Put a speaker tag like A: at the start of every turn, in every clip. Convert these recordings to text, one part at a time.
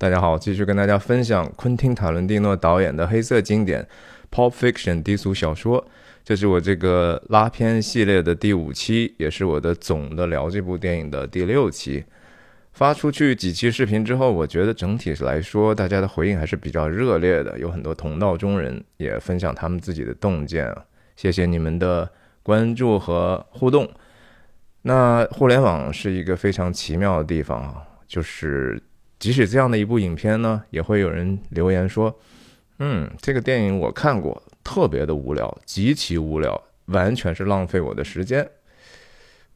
A: 大家好，继续跟大家分享昆汀·塔伦蒂诺导演的黑色经典《Pulp Fiction》低俗小说。这是我这个拉片系列的第五期，也是我的总的聊这部电影的第六期。发出去几期视频之后，我觉得整体来说，大家的回应还是比较热烈的，有很多同道中人也分享他们自己的洞见。谢谢你们的关注和互动。那互联网是一个非常奇妙的地方啊，就是。即使这样的一部影片呢，也会有人留言说：“嗯，这个电影我看过，特别的无聊，极其无聊，完全是浪费我的时间。”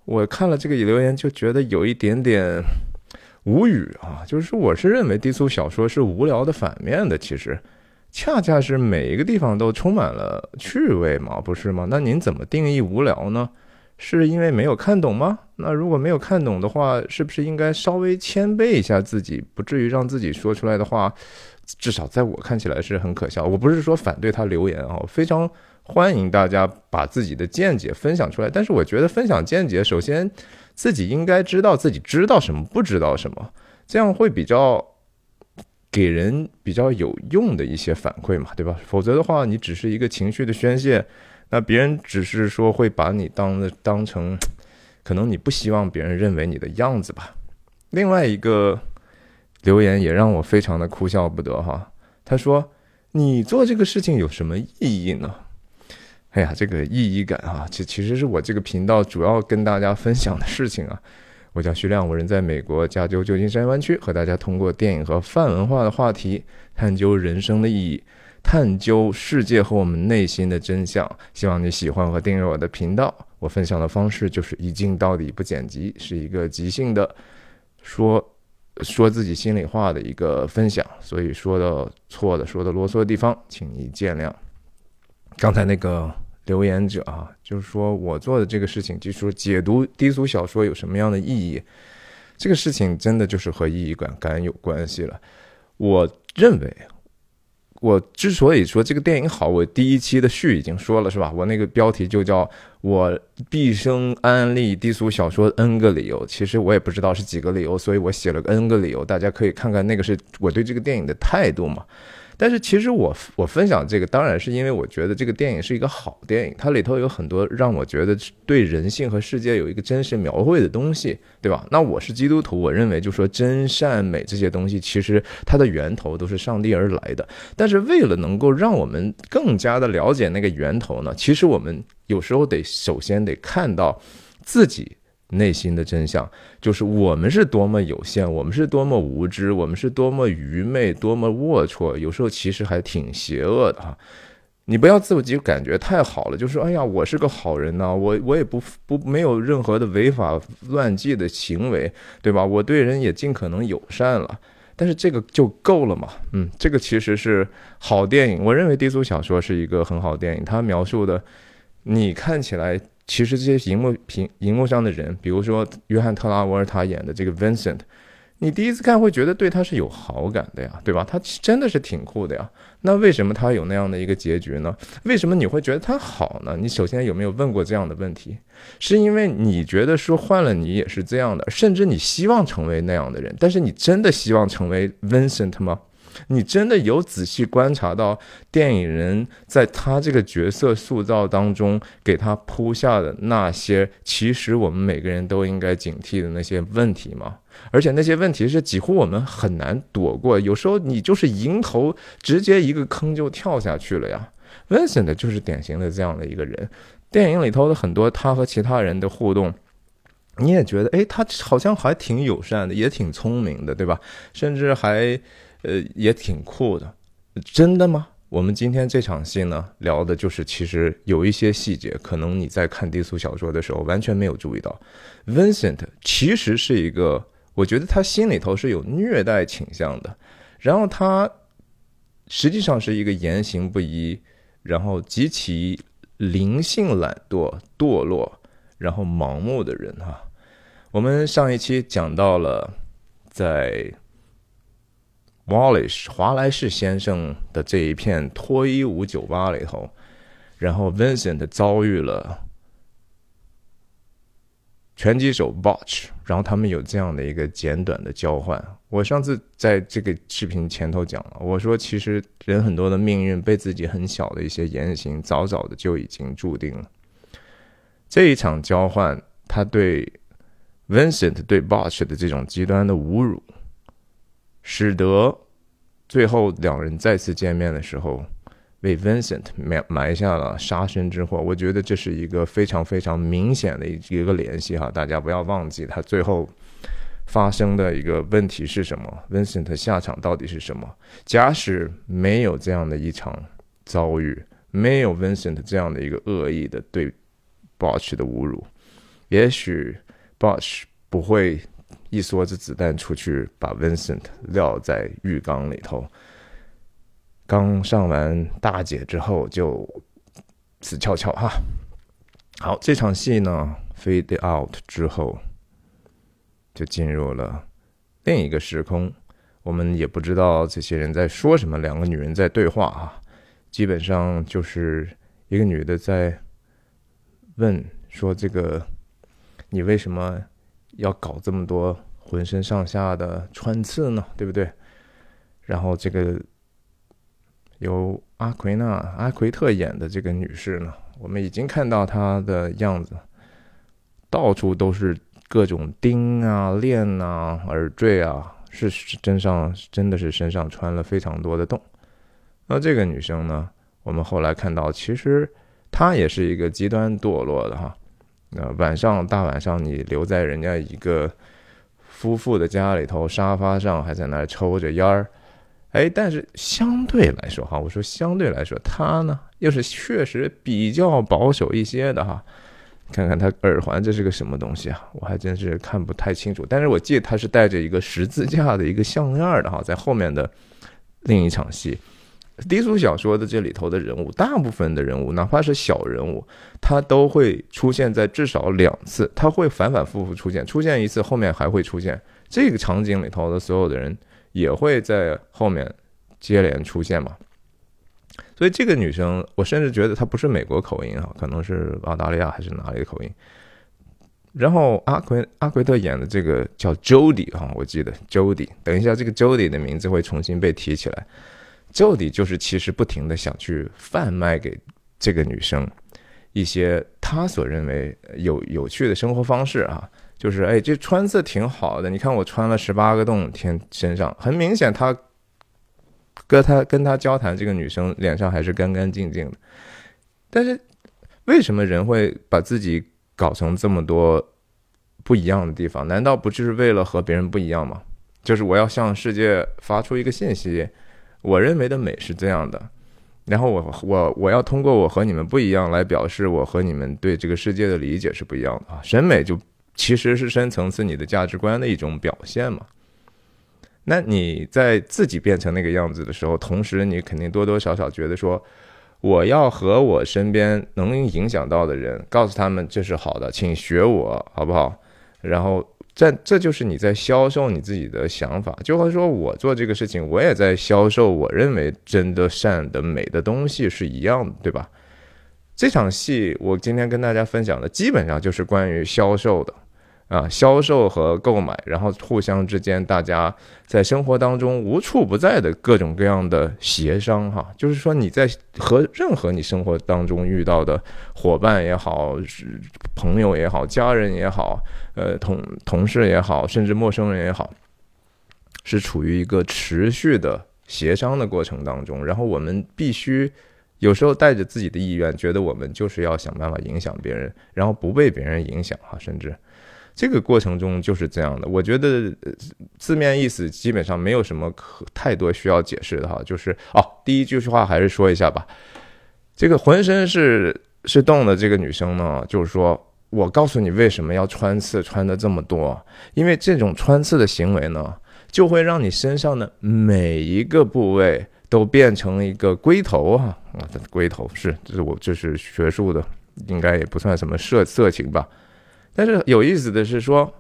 A: 我看了这个留言就觉得有一点点无语啊！就是说，我是认为低俗小说是无聊的反面的，其实恰恰是每一个地方都充满了趣味嘛，不是吗？那您怎么定义无聊呢？是因为没有看懂吗？那如果没有看懂的话，是不是应该稍微谦卑一下自己，不至于让自己说出来的话，至少在我看起来是很可笑。我不是说反对他留言啊，非常欢迎大家把自己的见解分享出来。但是我觉得分享见解，首先自己应该知道自己知道什么，不知道什么，这样会比较给人比较有用的一些反馈嘛，对吧？否则的话，你只是一个情绪的宣泄。那别人只是说会把你当的当成，可能你不希望别人认为你的样子吧。另外一个留言也让我非常的哭笑不得哈，他说：“你做这个事情有什么意义呢？”哎呀，这个意义感啊，其其实是我这个频道主要跟大家分享的事情啊。我叫徐亮，我人在美国加州旧金山湾区，和大家通过电影和泛文化的话题，探究人生的意义。探究世界和我们内心的真相，希望你喜欢和订阅我的频道。我分享的方式就是一镜到底不剪辑，是一个即兴的说说自己心里话的一个分享，所以说的错的、说的啰嗦的地方，请你见谅。刚才那个留言者啊，就是说我做的这个事情，就是解读低俗小说有什么样的意义，这个事情真的就是和意义感感有关系了。我认为。我之所以说这个电影好，我第一期的序已经说了，是吧？我那个标题就叫我毕生安利低俗小说 N 个理由，其实我也不知道是几个理由，所以我写了个 N 个理由，大家可以看看那个是我对这个电影的态度嘛。但是其实我我分享这个，当然是因为我觉得这个电影是一个好电影，它里头有很多让我觉得对人性和世界有一个真实描绘的东西，对吧？那我是基督徒，我认为就说真善美这些东西，其实它的源头都是上帝而来的。但是为了能够让我们更加的了解那个源头呢，其实我们有时候得首先得看到自己。内心的真相就是我们是多么有限，我们是多么无知，我们是多么愚昧，多么龌龊，有时候其实还挺邪恶的哈。你不要自己感觉太好了，就说哎呀，我是个好人呐，我我也不不没有任何的违法乱纪的行为，对吧？我对人也尽可能友善了，但是这个就够了嘛？嗯，这个其实是好电影。我认为低俗小说是一个很好电影，它描述的你看起来。其实这些荧幕屏荧幕上的人，比如说约翰特拉沃尔塔演的这个 Vincent，你第一次看会觉得对他是有好感的呀，对吧？他真的是挺酷的呀。那为什么他有那样的一个结局呢？为什么你会觉得他好呢？你首先有没有问过这样的问题？是因为你觉得说换了你也是这样的，甚至你希望成为那样的人，但是你真的希望成为 Vincent 吗？你真的有仔细观察到电影人在他这个角色塑造当中给他铺下的那些，其实我们每个人都应该警惕的那些问题吗？而且那些问题是几乎我们很难躲过，有时候你就是迎头直接一个坑就跳下去了呀。Vincent 就是典型的这样的一个人，电影里头的很多他和其他人的互动，你也觉得，哎，他好像还挺友善的，也挺聪明的，对吧？甚至还。呃，也挺酷的，真的吗？我们今天这场戏呢，聊的就是其实有一些细节，可能你在看低俗小说的时候完全没有注意到。Vincent 其实是一个，我觉得他心里头是有虐待倾向的，然后他实际上是一个言行不一，然后极其灵性懒惰、堕落，然后盲目的人哈。我们上一期讲到了在。Wallace 华莱士先生的这一片脱衣舞酒吧里头，然后 Vincent 遭遇了拳击手 Botch，然后他们有这样的一个简短的交换。我上次在这个视频前头讲了，我说其实人很多的命运被自己很小的一些言行早早的就已经注定了。这一场交换，他对 Vincent 对 Botch 的这种极端的侮辱，使得最后两人再次见面的时候。为 Vincent 埋埋下了杀身之祸，我觉得这是一个非常非常明显的一一个联系哈，大家不要忘记他最后发生的一个问题是什么，Vincent 下场到底是什么？假使没有这样的一场遭遇，没有 Vincent 这样的一个恶意的对 Botch 的侮辱，也许 Botch 不会一梭子子弹出去把 Vincent 撂在浴缸里头。刚上完大姐之后就死翘翘哈。好，这场戏呢，fade out 之后就进入了另一个时空。我们也不知道这些人在说什么，两个女人在对话啊，基本上就是一个女的在问说：“这个你为什么要搞这么多浑身上下的穿刺呢？对不对？”然后这个。由阿奎娜、阿奎特演的这个女士呢，我们已经看到她的样子，到处都是各种钉啊、链啊、耳坠啊，是身上真的是身上穿了非常多的洞。那这个女生呢，我们后来看到，其实她也是一个极端堕落的哈。那晚上大晚上，你留在人家一个夫妇的家里头沙发上，还在那抽着烟儿。哎，但是相对来说哈，我说相对来说，他呢又是确实比较保守一些的哈。看看他耳环，这是个什么东西啊？我还真是看不太清楚。但是我记得他是带着一个十字架的一个项链的哈，在后面的另一场戏，低俗小说的这里头的人物，大部分的人物，哪怕是小人物，他都会出现在至少两次，他会反反复复出现，出现一次后面还会出现这个场景里头的所有的人。也会在后面接连出现嘛，所以这个女生，我甚至觉得她不是美国口音啊，可能是澳大利亚还是哪里的口音。然后阿奎阿奎特演的这个叫 Jody 哈，我记得 Jody，等一下这个 Jody 的名字会重新被提起来。Jody 就是其实不停的想去贩卖给这个女生一些她所认为有有趣的生活方式啊。就是哎，这穿刺挺好的。你看我穿了十八个洞，天身上很明显，他跟他跟他交谈，这个女生脸上还是干干净净的。但是为什么人会把自己搞成这么多不一样的地方？难道不就是为了和别人不一样吗？就是我要向世界发出一个信息，我认为的美是这样的。然后我我我要通过我和你们不一样来表示我和你们对这个世界的理解是不一样的啊。审美就。其实是深层次你的价值观的一种表现嘛？那你在自己变成那个样子的时候，同时你肯定多多少少觉得说，我要和我身边能影响到的人，告诉他们这是好的，请学我好不好？然后这这就是你在销售你自己的想法，就和说我做这个事情，我也在销售我认为真的善的美的东西是一样的，对吧？这场戏我今天跟大家分享的基本上就是关于销售的。啊，销售和购买，然后互相之间，大家在生活当中无处不在的各种各样的协商，哈，就是说你在和任何你生活当中遇到的伙伴也好，朋友也好，家人也好，呃，同同事也好，甚至陌生人也好，是处于一个持续的协商的过程当中，然后我们必须有时候带着自己的意愿，觉得我们就是要想办法影响别人，然后不被别人影响，哈，甚至。这个过程中就是这样的，我觉得字面意思基本上没有什么可太多需要解释的哈，就是哦，第一句话还是说一下吧。这个浑身是是洞的这个女生呢，就是说我告诉你为什么要穿刺穿的这么多，因为这种穿刺的行为呢，就会让你身上的每一个部位都变成一个龟头哈啊，龟头是这是我这是学术的，应该也不算什么色色情吧。但是有意思的是说，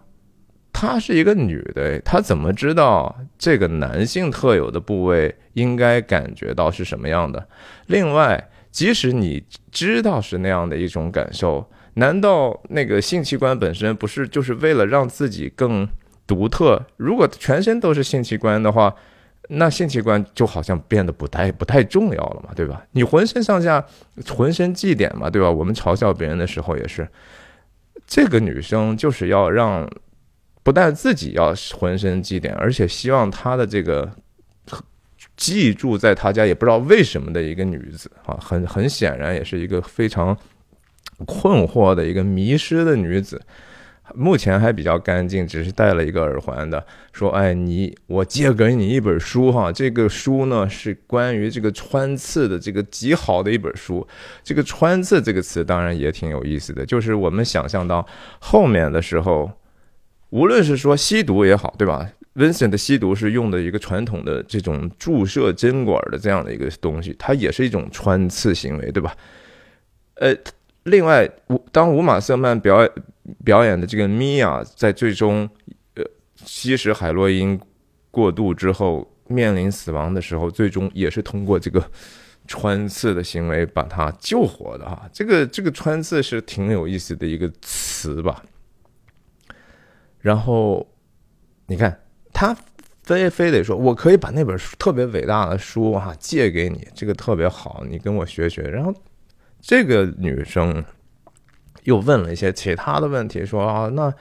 A: 她是一个女的，她怎么知道这个男性特有的部位应该感觉到是什么样的？另外，即使你知道是那样的一种感受，难道那个性器官本身不是就是为了让自己更独特？如果全身都是性器官的话，那性器官就好像变得不太不太重要了嘛，对吧？你浑身上下浑身祭点嘛，对吧？我们嘲笑别人的时候也是，这个女生就是要让不但自己要浑身祭奠，而且希望她的这个记住在她家也不知道为什么的一个女子啊，很很显然也是一个非常。困惑的一个迷失的女子，目前还比较干净，只是戴了一个耳环的。说：“哎，你，我借给你一本书哈，这个书呢是关于这个穿刺的这个极好的一本书。这个穿刺这个词当然也挺有意思的，就是我们想象到后面的时候，无论是说吸毒也好，对吧？Vincent 的吸毒是用的一个传统的这种注射针管的这样的一个东西，它也是一种穿刺行为，对吧？呃。”另外，当五马瑟曼表演表演的这个米娅在最终呃吸食海洛因过度之后面临死亡的时候，最终也是通过这个穿刺的行为把她救活的哈。这个这个穿刺是挺有意思的一个词吧。然后你看，他非非得说我可以把那本书特别伟大的书哈借给你，这个特别好，你跟我学学。然后。这个女生又问了一些其他的问题，说啊，那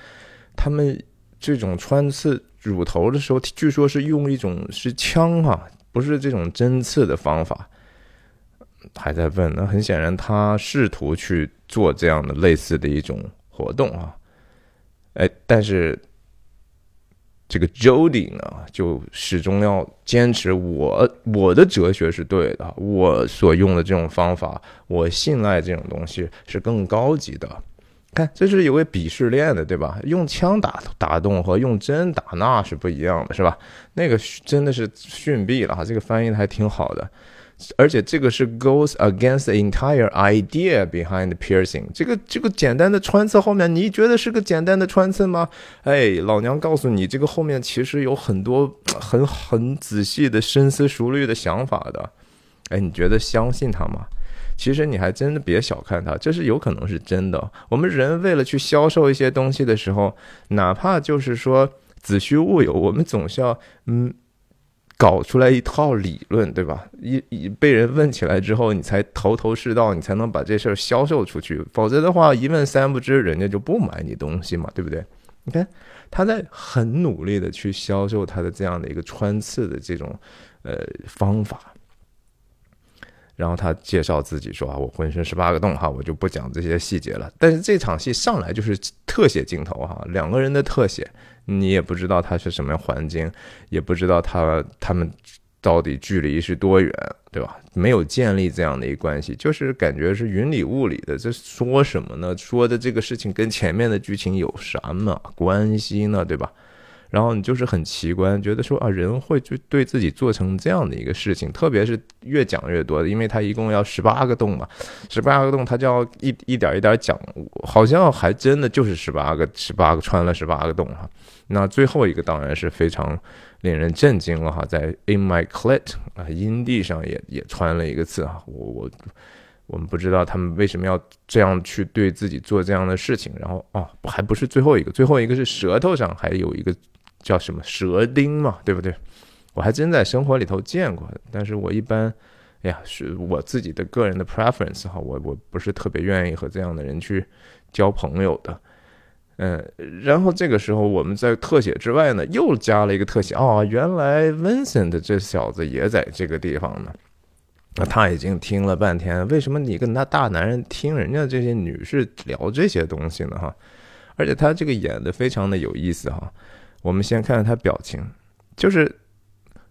A: 他们这种穿刺乳头的时候，据说是用一种是枪啊，不是这种针刺的方法，还在问。那很显然，他试图去做这样的类似的一种活动啊，哎，但是。这个 Jody 呢，就始终要坚持我我的哲学是对的，我所用的这种方法，我信赖这种东西是更高级的。看，这是有个鄙视链的，对吧？用枪打打动和用针打那是不一样的，是吧？那个真的是逊毙了哈，这个翻译的还挺好的。而且这个是 goes against the entire idea behind piercing。这个这个简单的穿刺后面，你觉得是个简单的穿刺吗？哎，老娘告诉你，这个后面其实有很多很很仔细的、深思熟虑的想法的。哎，你觉得相信他吗？其实你还真的别小看他，这是有可能是真的。我们人为了去销售一些东西的时候，哪怕就是说子虚乌有，我们总是要嗯。搞出来一套理论，对吧？一一被人问起来之后，你才头头是道，你才能把这事儿销售出去。否则的话，一问三不知，人家就不买你东西嘛，对不对？你看他在很努力的去销售他的这样的一个穿刺的这种呃方法，然后他介绍自己说啊，我浑身十八个洞哈，我就不讲这些细节了。但是这场戏上来就是特写镜头哈，两个人的特写。你也不知道他是什么样环境，也不知道他他们到底距离是多远，对吧？没有建立这样的一关系，就是感觉是云里雾里的。这说什么呢？说的这个事情跟前面的剧情有什么关系呢？对吧？然后你就是很奇观，觉得说啊，人会就对自己做成这样的一个事情，特别是越讲越多，因为他一共要十八个洞嘛，十八个洞他就要一一点一点讲，好像还真的就是十八个，十八个穿了十八个洞哈。那最后一个当然是非常令人震惊了哈，在 In My Clit 啊阴蒂上也也穿了一个字哈，我我我们不知道他们为什么要这样去对自己做这样的事情，然后哦还不是最后一个，最后一个是舌头上还有一个叫什么舌钉嘛，对不对？我还真在生活里头见过，但是我一般，哎呀，是我自己的个人的 preference 哈，我我不是特别愿意和这样的人去交朋友的。嗯，然后这个时候我们在特写之外呢，又加了一个特写哦，原来 Vincent 这小子也在这个地方呢。那他已经听了半天，为什么你跟他大男人听人家这些女士聊这些东西呢？哈，而且他这个演的非常的有意思哈。我们先看看他表情，就是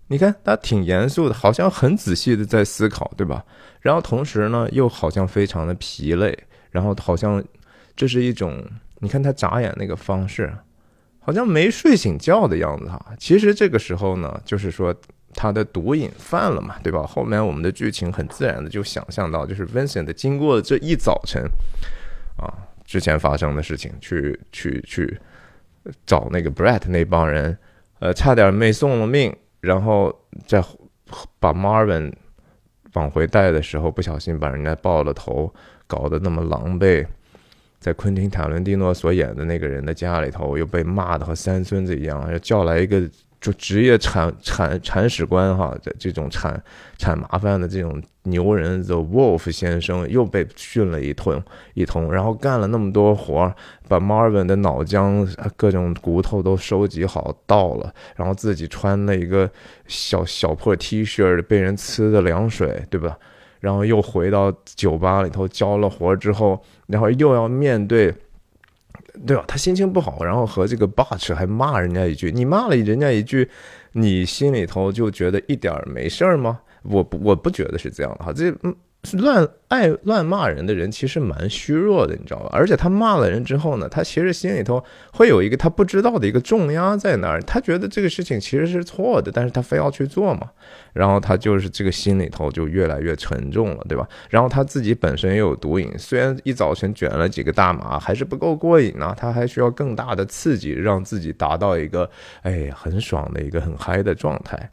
A: 你看他挺严肃的，好像很仔细的在思考，对吧？然后同时呢，又好像非常的疲累，然后好像这是一种。你看他眨眼那个方式，好像没睡醒觉的样子哈。其实这个时候呢，就是说他的毒瘾犯了嘛，对吧？后面我们的剧情很自然的就想象到，就是 Vincent 经过这一早晨啊之前发生的事情，去去去找那个 Brett 那帮人，呃，差点没送了命，然后在把 Marvin 往回带的时候，不小心把人家爆了头，搞得那么狼狈。在昆汀塔伦蒂诺所演的那个人的家里头，又被骂的和三孙子一样，要叫来一个就职业铲铲铲屎官哈，这这种铲铲麻烦的这种牛人 The Wolf 先生又被训了一通一通，然后干了那么多活儿，把 Marvin 的脑浆各种骨头都收集好倒了，然后自己穿了一个小小破 T 恤，被人呲的凉水，对吧？然后又回到酒吧里头交了活之后，然后又要面对，对吧？他心情不好，然后和这个 Butch 还骂人家一句，你骂了人家一句，你心里头就觉得一点没事儿吗？我不，我不觉得是这样的哈，这嗯。乱爱乱骂人的人其实蛮虚弱的，你知道吧？而且他骂了人之后呢，他其实心里头会有一个他不知道的一个重压在那儿，他觉得这个事情其实是错的，但是他非要去做嘛，然后他就是这个心里头就越来越沉重了，对吧？然后他自己本身也有毒瘾，虽然一早晨卷了几个大麻还是不够过瘾呢，他还需要更大的刺激，让自己达到一个哎很爽的一个很嗨的状态。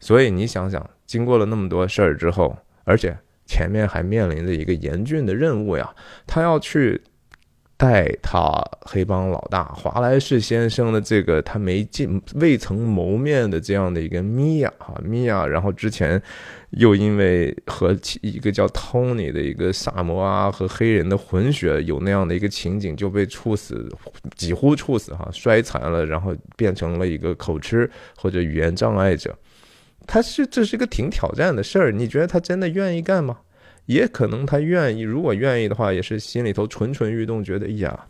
A: 所以你想想，经过了那么多事儿之后，而且。前面还面临着一个严峻的任务呀，他要去带他黑帮老大华莱士先生的这个他没见未曾谋面的这样的一个米娅哈米娅，然后之前又因为和一个叫 Tony 的一个萨摩啊和黑人的混血有那样的一个情景，就被处死，几乎处死哈，摔残了，然后变成了一个口吃或者语言障碍者。他是这是个挺挑战的事儿，你觉得他真的愿意干吗？也可能他愿意，如果愿意的话，也是心里头蠢蠢欲动，觉得哎呀，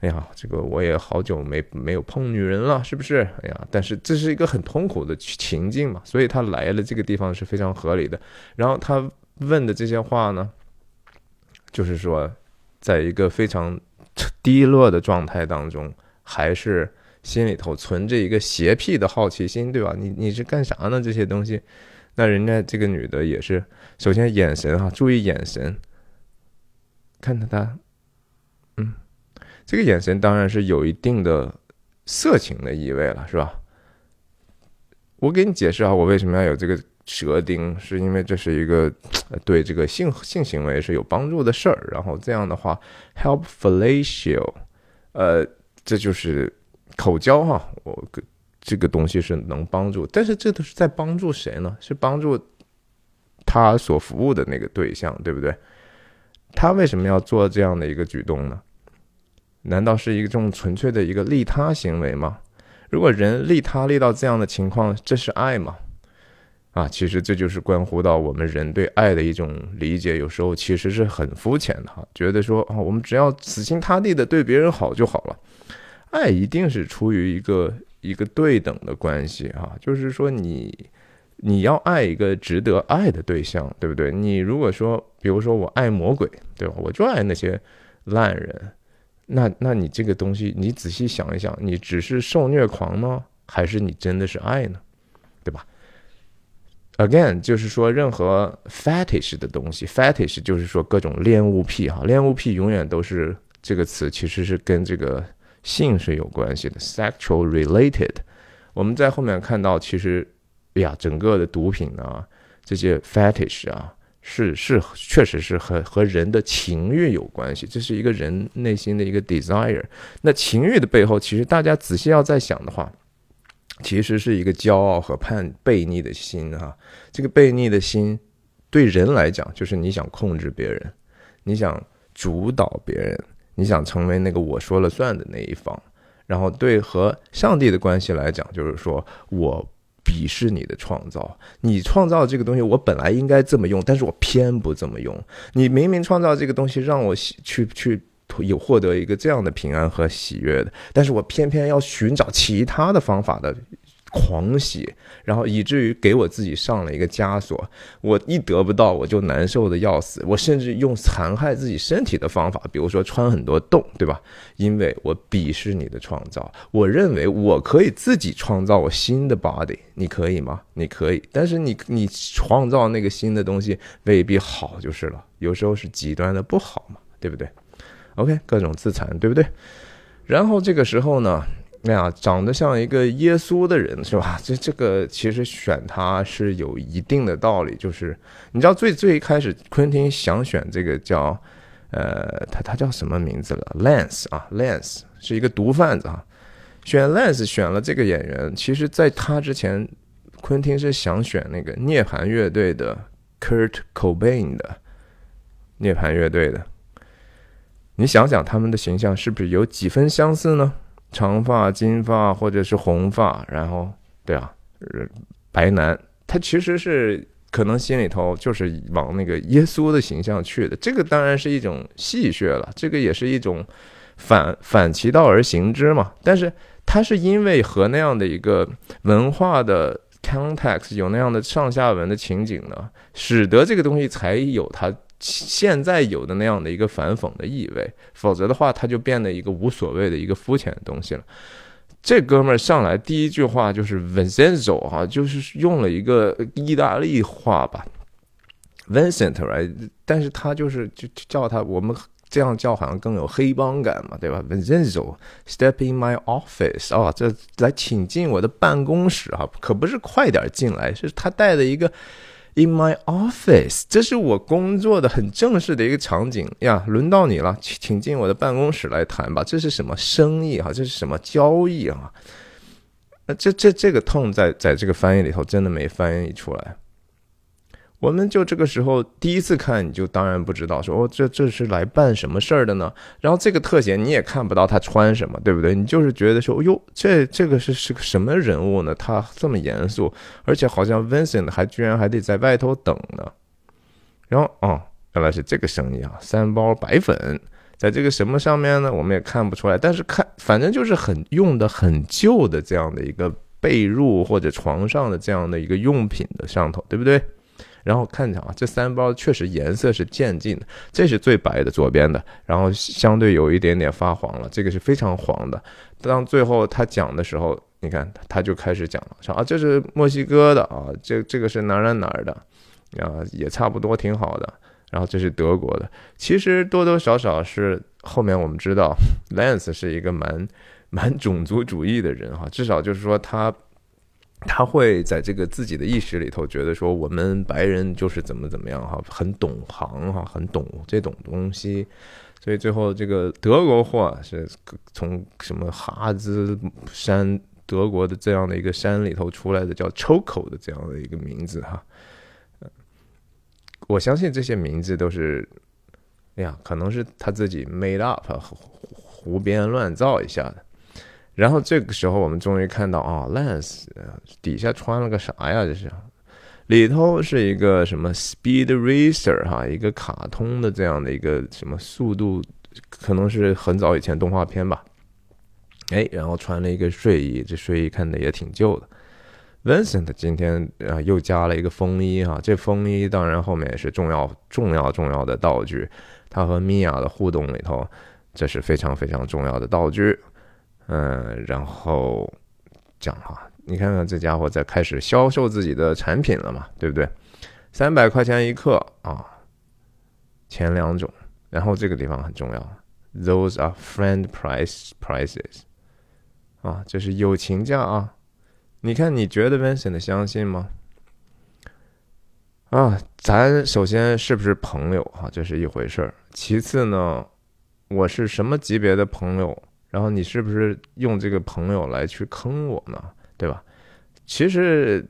A: 哎呀，这个我也好久没没有碰女人了，是不是？哎呀，但是这是一个很痛苦的情境嘛，所以他来了这个地方是非常合理的。然后他问的这些话呢，就是说，在一个非常低落的状态当中，还是。心里头存着一个邪僻的好奇心，对吧？你你是干啥呢？这些东西，那人家这个女的也是，首先眼神哈，注意眼神，看着他，嗯，这个眼神当然是有一定的色情的意味了，是吧？我给你解释啊，我为什么要有这个舌钉，是因为这是一个对这个性性行为是有帮助的事儿，然后这样的话，help fellatio，呃，这就是。口交哈，我这个东西是能帮助，但是这都是在帮助谁呢？是帮助他所服务的那个对象，对不对？他为什么要做这样的一个举动呢？难道是一个这种纯粹的一个利他行为吗？如果人利他利到这样的情况，这是爱吗？啊，其实这就是关乎到我们人对爱的一种理解，有时候其实是很肤浅的哈，觉得说啊，我们只要死心塌地的对别人好就好了。爱一定是出于一个一个对等的关系啊，就是说你你要爱一个值得爱的对象，对不对？你如果说，比如说我爱魔鬼，对吧？我就爱那些烂人，那那你这个东西，你仔细想一想，你只是受虐狂呢，还是你真的是爱呢？对吧？Again，就是说任何 fetish 的东西，fetish 就是说各种恋物癖哈，恋物癖永远都是这个词，其实是跟这个。性是有关系的，sexual related。我们在后面看到，其实，哎呀，整个的毒品啊，这些 fetish 啊，是是，确实是和和人的情欲有关系。这是一个人内心的一个 desire。那情欲的背后，其实大家仔细要再想的话，其实是一个骄傲和叛悖逆的心啊。这个悖逆的心，对人来讲，就是你想控制别人，你想主导别人。你想成为那个我说了算的那一方，然后对和上帝的关系来讲，就是说我鄙视你的创造，你创造这个东西，我本来应该这么用，但是我偏不这么用。你明明创造这个东西让我去去有获得一个这样的平安和喜悦的，但是我偏偏要寻找其他的方法的。狂喜，然后以至于给我自己上了一个枷锁。我一得不到，我就难受的要死。我甚至用残害自己身体的方法，比如说穿很多洞，对吧？因为我鄙视你的创造，我认为我可以自己创造我新的 body。你可以吗？你可以，但是你你创造那个新的东西未必好就是了。有时候是极端的不好嘛，对不对？OK，各种自残，对不对？然后这个时候呢？那样长得像一个耶稣的人是吧？这这个其实选他是有一定的道理，就是你知道最最开始昆汀想选这个叫呃，他他叫什么名字了？Lance 啊，Lance 是一个毒贩子啊。选 Lance 选了这个演员，其实在他之前，昆汀是想选那个涅槃乐队的 Kurt Cobain 的涅槃乐队的。你想想他们的形象是不是有几分相似呢？长发、金发或者是红发，然后对啊，白男，他其实是。可能心里头就是往那个耶稣的形象去的，这个当然是一种戏谑了，这个也是一种反 反其道而行之嘛。但是他是因为和那样的一个文化的 context 有那样的上下文的情景呢，使得这个东西才有它现在有的那样的一个反讽的意味，否则的话，它就变得一个无所谓的一个肤浅的东西了。这哥们儿上来第一句话就是 Vincenzo 哈，就是用了一个意大利话吧，Vincent，right？但是他就是就叫他，我们这样叫好像更有黑帮感嘛，对吧？Vincenzo，step in my office，啊，这来请进我的办公室啊，可不是快点进来，是他带的一个。In my office，这是我工作的很正式的一个场景呀。轮到你了，请进我的办公室来谈吧。这是什么生意哈？这是什么交易啊？那这这这个痛在在这个翻译里头真的没翻译出来。我们就这个时候第一次看，你就当然不知道说哦，这这是来办什么事儿的呢？然后这个特写你也看不到他穿什么，对不对？你就是觉得说，哟，这这个是是个什么人物呢？他这么严肃，而且好像 Vincent 还居然还得在外头等呢。然后哦，原来是这个生意啊，三包白粉，在这个什么上面呢？我们也看不出来，但是看反正就是很用的很旧的这样的一个被褥或者床上的这样的一个用品的上头，对不对？然后看着啊，这三包确实颜色是渐进的，这是最白的左边的，然后相对有一点点发黄了，这个是非常黄的。当最后他讲的时候，你看他就开始讲了，说啊，这是墨西哥的啊，这这个是哪哪哪儿的，啊，也差不多挺好的。然后这是德国的，其实多多少少是后面我们知道，Lance 是一个蛮蛮种族主义的人哈，至少就是说他。他会在这个自己的意识里头觉得说，我们白人就是怎么怎么样哈，很懂行哈，很懂这种东西，所以最后这个德国货是从什么哈兹山德国的这样的一个山里头出来的，叫 Choco 的这样的一个名字哈。我相信这些名字都是，哎呀，可能是他自己 made up 胡编乱造一下的。然后这个时候，我们终于看到啊，Lance 底下穿了个啥呀？这是里头是一个什么 Speed Racer 哈，一个卡通的这样的一个什么速度，可能是很早以前动画片吧。哎，然后穿了一个睡衣，这睡衣看的也挺旧的。Vincent 今天啊又加了一个风衣哈，这风衣当然后面也是重要重要重要的道具。他和米娅的互动里头，这是非常非常重要的道具。嗯，然后讲哈，你看看这家伙在开始销售自己的产品了嘛，对不对？三百块钱一克啊，前两种。然后这个地方很重要，those are friend price prices，啊，这是友情价啊。你看，你觉得 Vincent 相信吗？啊，咱首先是不是朋友哈，这是一回事儿。其次呢，我是什么级别的朋友？然后你是不是用这个朋友来去坑我呢？对吧？其实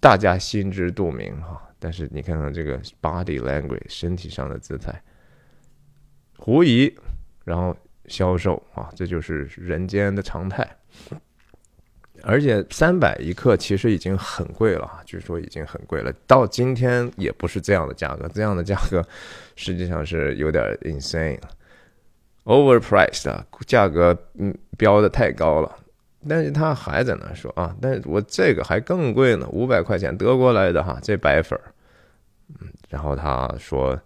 A: 大家心知肚明哈。但是你看看这个 body language 身体上的姿态，狐疑，然后销售啊，这就是人间的常态。而且三百一克其实已经很贵了，据说已经很贵了。到今天也不是这样的价格，这样的价格实际上是有点 insane。overpriced，价格嗯标的太高了，但是他还在那说啊，但是我这个还更贵呢，五百块钱德国来的哈，这白粉儿，嗯，然后他说，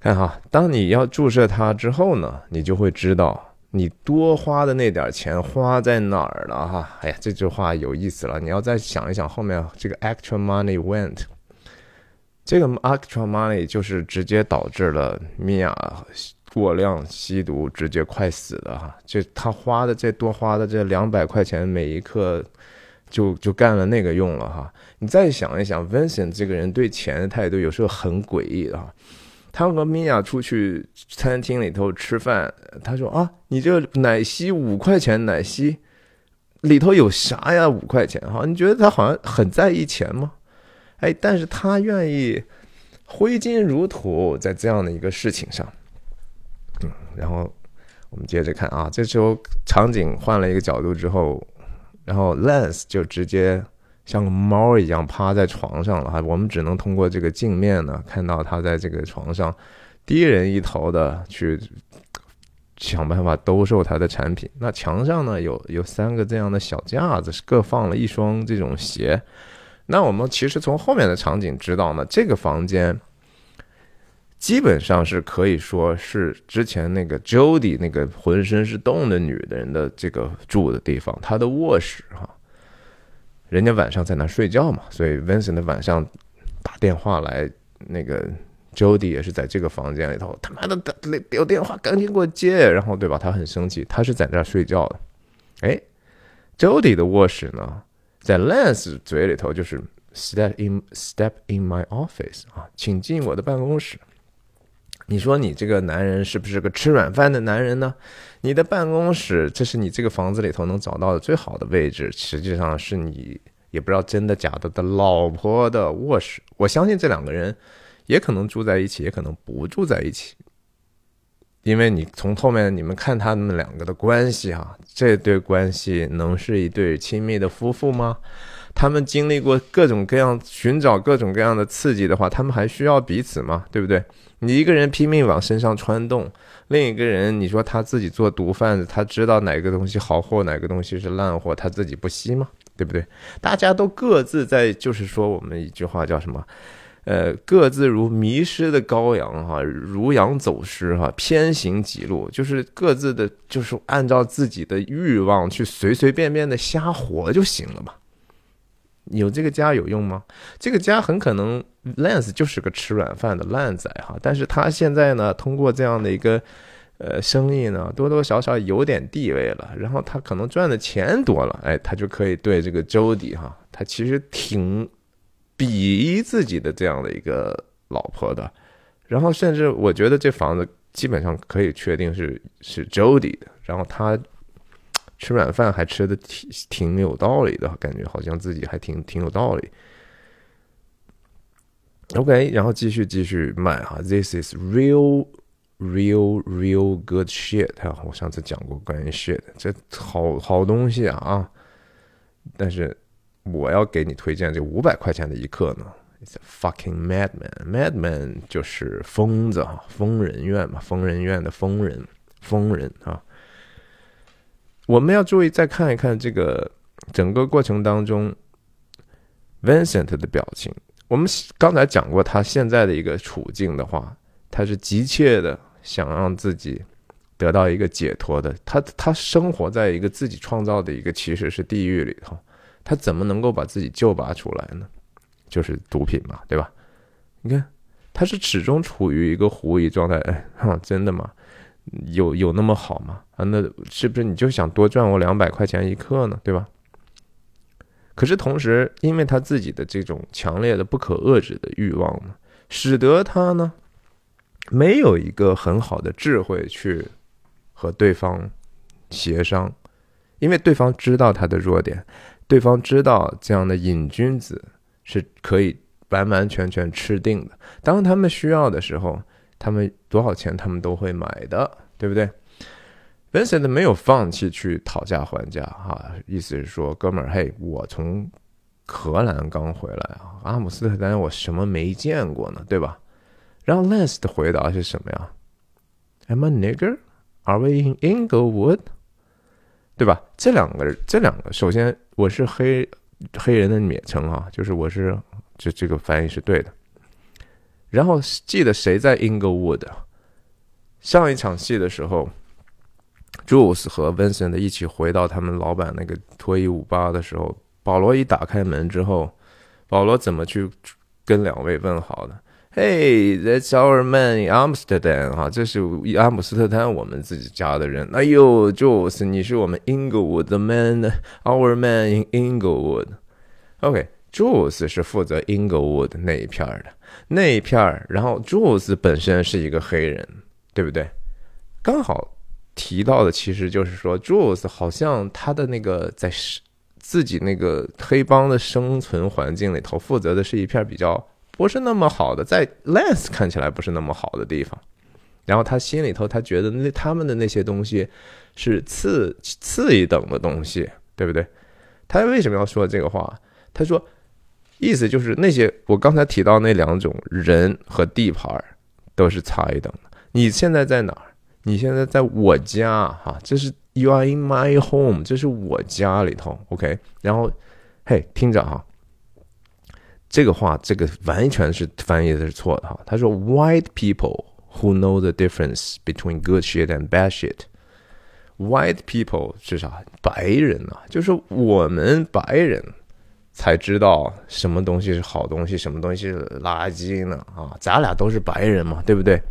A: 看哈，当你要注射它之后呢，你就会知道你多花的那点钱花在哪儿了哈，哎呀，这句话有意思了，你要再想一想后面这个 actual money went，这个 actual money 就是直接导致了米娅。过量吸毒直接快死了哈！就他花的这多花的这两百块钱每一克，就就干了那个用了哈！你再想一想，Vincent 这个人对钱的态度有时候很诡异的哈。他和米娅出去餐厅里头吃饭，他说啊，你这奶昔五块钱，奶昔里头有啥呀？五块钱哈，你觉得他好像很在意钱吗？哎，但是他愿意挥金如土在这样的一个事情上。然后我们接着看啊，这时候场景换了一个角度之后，然后 Lance 就直接。像个猫一样趴在床上了哈，我们只能通过这个镜面呢，看到他在这个床上低人一头的去想办法兜售他的产品。那墙上呢有有三个这样的小架子，各放了一双这种鞋。那我们其实从后面的场景知道呢，这个房间基本上是可以说是之前那个 Jody 那个浑身是洞的女人的这个住的地方，她的卧室哈。人家晚上在那睡觉嘛，所以 Vincent 晚上打电话来，那个 Jody 也是在这个房间里头。他妈的，打有电话，赶紧给我接！然后对吧？他很生气，他是在那睡觉的。哎，Jody 的卧室呢，在 Lance 嘴里头就是 Step in, Step in my office 啊，请进我的办公室。你说你这个男人是不是个吃软饭的男人呢？你的办公室，这是你这个房子里头能找到的最好的位置，实际上是你也不知道真的假的的老婆的卧室。我相信这两个人也可能住在一起，也可能不住在一起，因为你从后面你们看他们两个的关系哈，这对关系能是一对亲密的夫妇吗？他们经历过各种各样寻找各种各样的刺激的话，他们还需要彼此吗？对不对？你一个人拼命往身上穿洞，另一个人你说他自己做毒贩子，他知道哪个东西好货，哪个东西是烂货，他自己不吸吗？对不对？大家都各自在，就是说我们一句话叫什么？呃，各自如迷失的羔羊哈，如羊走失哈，偏行己路，就是各自的，就是按照自己的欲望去随随便便的瞎活就行了嘛。有这个家有用吗？这个家很可能 Lance 就是个吃软饭的烂仔哈，但是他现在呢，通过这样的一个呃生意呢，多多少少有点地位了，然后他可能赚的钱多了，哎，他就可以对这个 Jody 哈，他其实挺鄙夷自己的这样的一个老婆的，然后甚至我觉得这房子基本上可以确定是是 Jody 的，然后他。吃软饭还吃的挺挺有道理的感觉，好像自己还挺挺有道理。OK，然后继续继续卖哈，This is real, real, real good shit。我上次讲过关于 shit，这好好东西啊！但是我要给你推荐这五百块钱的一课呢，It's a fucking madman。madman 就是疯子哈，疯人院嘛，疯人院的疯人，疯人啊。我们要注意再看一看这个整个过程当中，Vincent 的表情。我们刚才讲过他现在的一个处境的话，他是急切的想让自己得到一个解脱的。他他生活在一个自己创造的一个其实是地狱里头，他怎么能够把自己救拔出来呢？就是毒品嘛，对吧？你看，他是始终处于一个狐疑状态。哎，哈，真的吗？有有那么好吗？啊，那是不是你就想多赚我两百块钱一克呢？对吧？可是同时，因为他自己的这种强烈的不可遏制的欲望呢，使得他呢没有一个很好的智慧去和对方协商，因为对方知道他的弱点，对方知道这样的瘾君子是可以完完全全吃定的。当他们需要的时候。他们多少钱，他们都会买的，对不对？Vincent 没有放弃去讨价还价，哈，意思是说，哥们儿，嘿，我从荷兰刚回来啊，阿姆斯特丹我什么没见过呢，对吧？然后 Les 的回答是什么呀？I'm a nigger? Are we in Englewood? 对吧？这两个，这两个，首先我是黑黑人的蔑称啊，就是我是，这这个翻译是对的。然后记得谁在 Inglewood？上一场戏的时候，Jules 和 Vincent 一起回到他们老板那个脱衣舞吧的时候，保罗一打开门之后，保罗怎么去跟两位问好的？Hey, that's our man in Amsterdam 啊，这是阿姆斯特丹我们自己家的人。哎呦，Jules，你是我们 Inglewood 的 man，our man in Inglewood。OK，Jules 是负责 Inglewood 那一片的那一片，然后 Jules 本身是一个黑人，对不对？刚好提到的其实就是说，Jules 好像他的那个在自己那个黑帮的生存环境里头，负责的是一片比较不是那么好的，在 Lance 看起来不是那么好的地方。然后他心里头，他觉得那他们的那些东西是次次一等的东西，对不对？他为什么要说这个话？他说，意思就是那些我刚才提到那两种人和地盘都是差一等的。你现在在哪儿？你现在在我家，哈，这是 You are in my home，这是我家里头，OK。然后，嘿，听着哈，这个话这个完全是翻译的是错的哈。他说，White people。Who know the difference between good shit and bad shit? White people 是啥？白人呐，就是我们白人才知道什么东西是好东西，什么东西是垃圾呢？啊，咱俩都是白人嘛，对不对？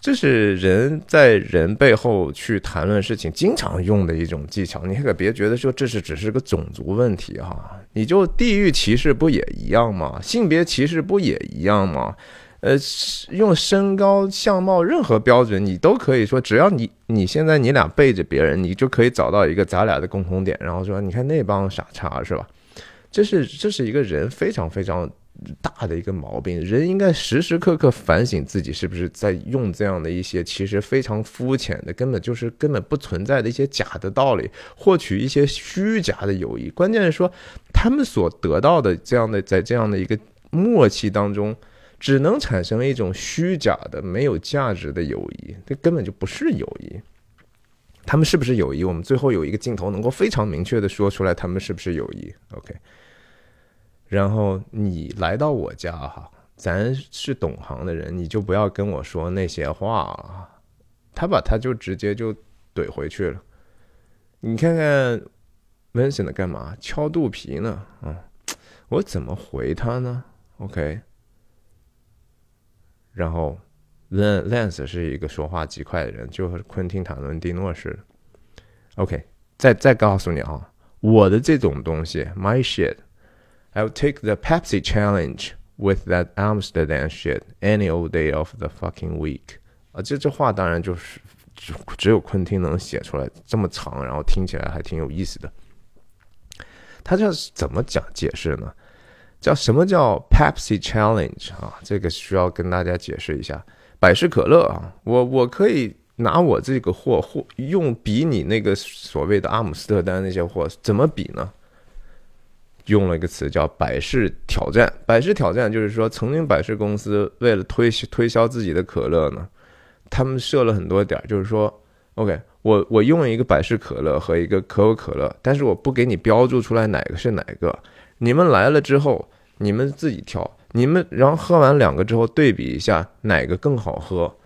A: 这是人在人背后去谈论事情经常用的一种技巧。你可别觉得说这是只是个种族问题哈，你就地域歧视不也一样吗？性别歧视不也一样吗？呃，用身高、相貌任何标准，你都可以说，只要你你现在你俩背着别人，你就可以找到一个咱俩的共同点，然后说，你看那帮傻叉是吧？这是这是一个人非常非常大的一个毛病，人应该时时刻刻反省自己是不是在用这样的一些其实非常肤浅的，根本就是根本不存在的一些假的道理，获取一些虚假的友谊。关键是说，他们所得到的这样的在这样的一个默契当中。只能产生一种虚假的、没有价值的友谊，这根本就不是友谊。他们是不是友谊？我们最后有一个镜头能够非常明确的说出来，他们是不是友谊？OK。然后你来到我家哈，咱是懂行的人，你就不要跟我说那些话了。他把他就直接就怼回去了。你看看 Vincent 干嘛？敲肚皮呢？啊，我怎么回他呢？OK。然后，Lance 是一个说话极快的人，就和昆汀·塔伦蒂诺似的。OK，再再告诉你啊，我的这种东西，My shit，I'll take the Pepsi challenge with that Amsterdam shit any old day of the fucking week。啊，这这话当然就是只只有昆汀能写出来这么长，然后听起来还挺有意思的。他这是怎么讲解释呢？叫什么叫 Pepsi Challenge 啊？这个需要跟大家解释一下。百事可乐啊，我我可以拿我这个货货用比你那个所谓的阿姆斯特丹那些货怎么比呢？用了一个词叫百事挑战。百事挑战就是说，曾经百事公司为了推推销自己的可乐呢，他们设了很多点，就是说，OK，我我用一个百事可乐和一个可口可乐，但是我不给你标注出来哪个是哪个。你们来了之后，你们自己挑。你们然后喝完两个之后，对比一下哪个更好喝。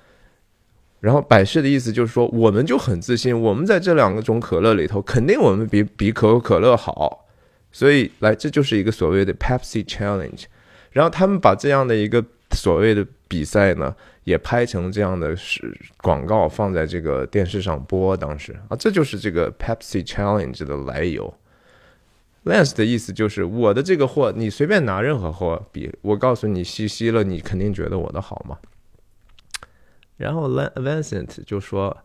A: 然后百事的意思就是说，我们就很自信，我们在这两个种可乐里头，肯定我们比比可口可乐好。所以来，这就是一个所谓的 Pepsi Challenge。然后他们把这样的一个所谓的比赛呢，也拍成这样的是广告，放在这个电视上播。当时啊，这就是这个 Pepsi Challenge 的来由。Lance 的意思就是，我的这个货，你随便拿任何货比，我告诉你，吸吸了，你肯定觉得我的好嘛。然后 Vincent 就说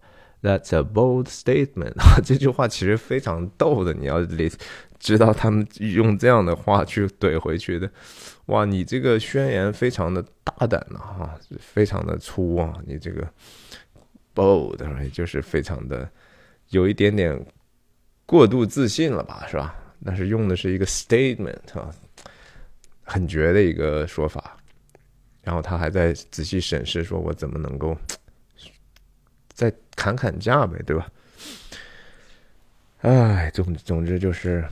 A: ，That's a bold statement 啊。这句话其实非常逗的，你要理知道他们用这样的话去怼回去的。哇，你这个宣言非常的大胆呐，哈，非常的粗啊，你这个 bold 就是非常的有一点点过度自信了吧，是吧？但是用的是一个 statement 啊，很绝的一个说法。然后他还在仔细审视，说我怎么能够 再砍砍价呗，对吧？哎，总总之就是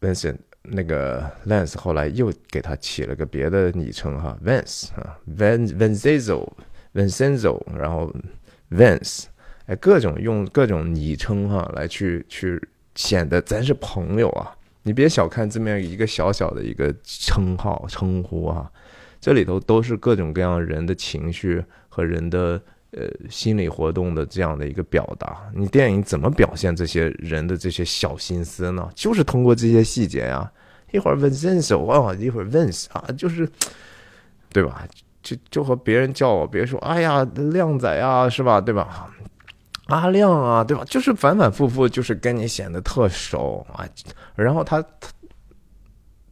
A: Vincent 那个 Lance 后来又给他起了个别的昵称哈，Vance 啊，Van Vancenzo，Vancenzo，然后 Vance，哎，各种用各种昵称哈来去去。显得咱是朋友啊！你别小看这么一个小小的一个称号称呼啊，这里头都是各种各样人的情绪和人的呃心理活动的这样的一个表达。你电影怎么表现这些人的这些小心思呢？就是通过这些细节呀。一会儿问 Vince 哦，一会儿 Vince 啊，就是，对吧？就就和别人叫我，别说哎呀，靓仔啊，是吧？对吧？阿亮啊，对吧？就是反反复复，就是跟你显得特熟啊。然后他他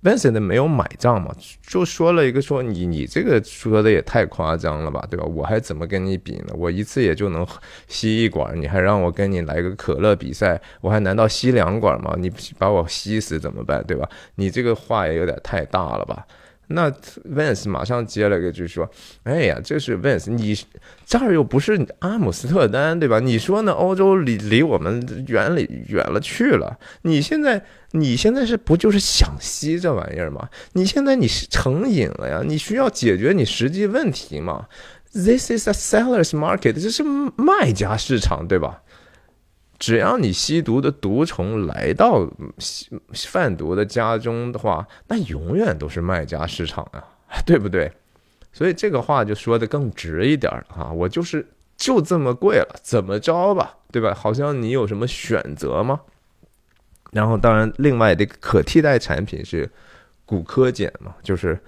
A: Vincent 没有买账嘛，就说了一个说你你这个说的也太夸张了吧，对吧？我还怎么跟你比呢？我一次也就能吸一管，你还让我跟你来个可乐比赛，我还难道吸两管吗？你把我吸死怎么办，对吧？你这个话也有点太大了吧？那 Vance 马上接了个句说：“哎呀，这是 Vance，你这儿又不是阿姆斯特丹，对吧？你说呢？欧洲离离我们远里远了去了。你现在你现在是不就是想吸这玩意儿吗？你现在你是成瘾了呀？你需要解决你实际问题嘛？This is a seller's market，这是卖家市场，对吧？”只要你吸毒的毒虫来到贩毒的家中的话，那永远都是卖家市场啊，对不对？所以这个话就说的更直一点啊，我就是就这么贵了，怎么着吧，对吧？好像你有什么选择吗？然后当然，另外的可替代产品是骨科碱嘛，就是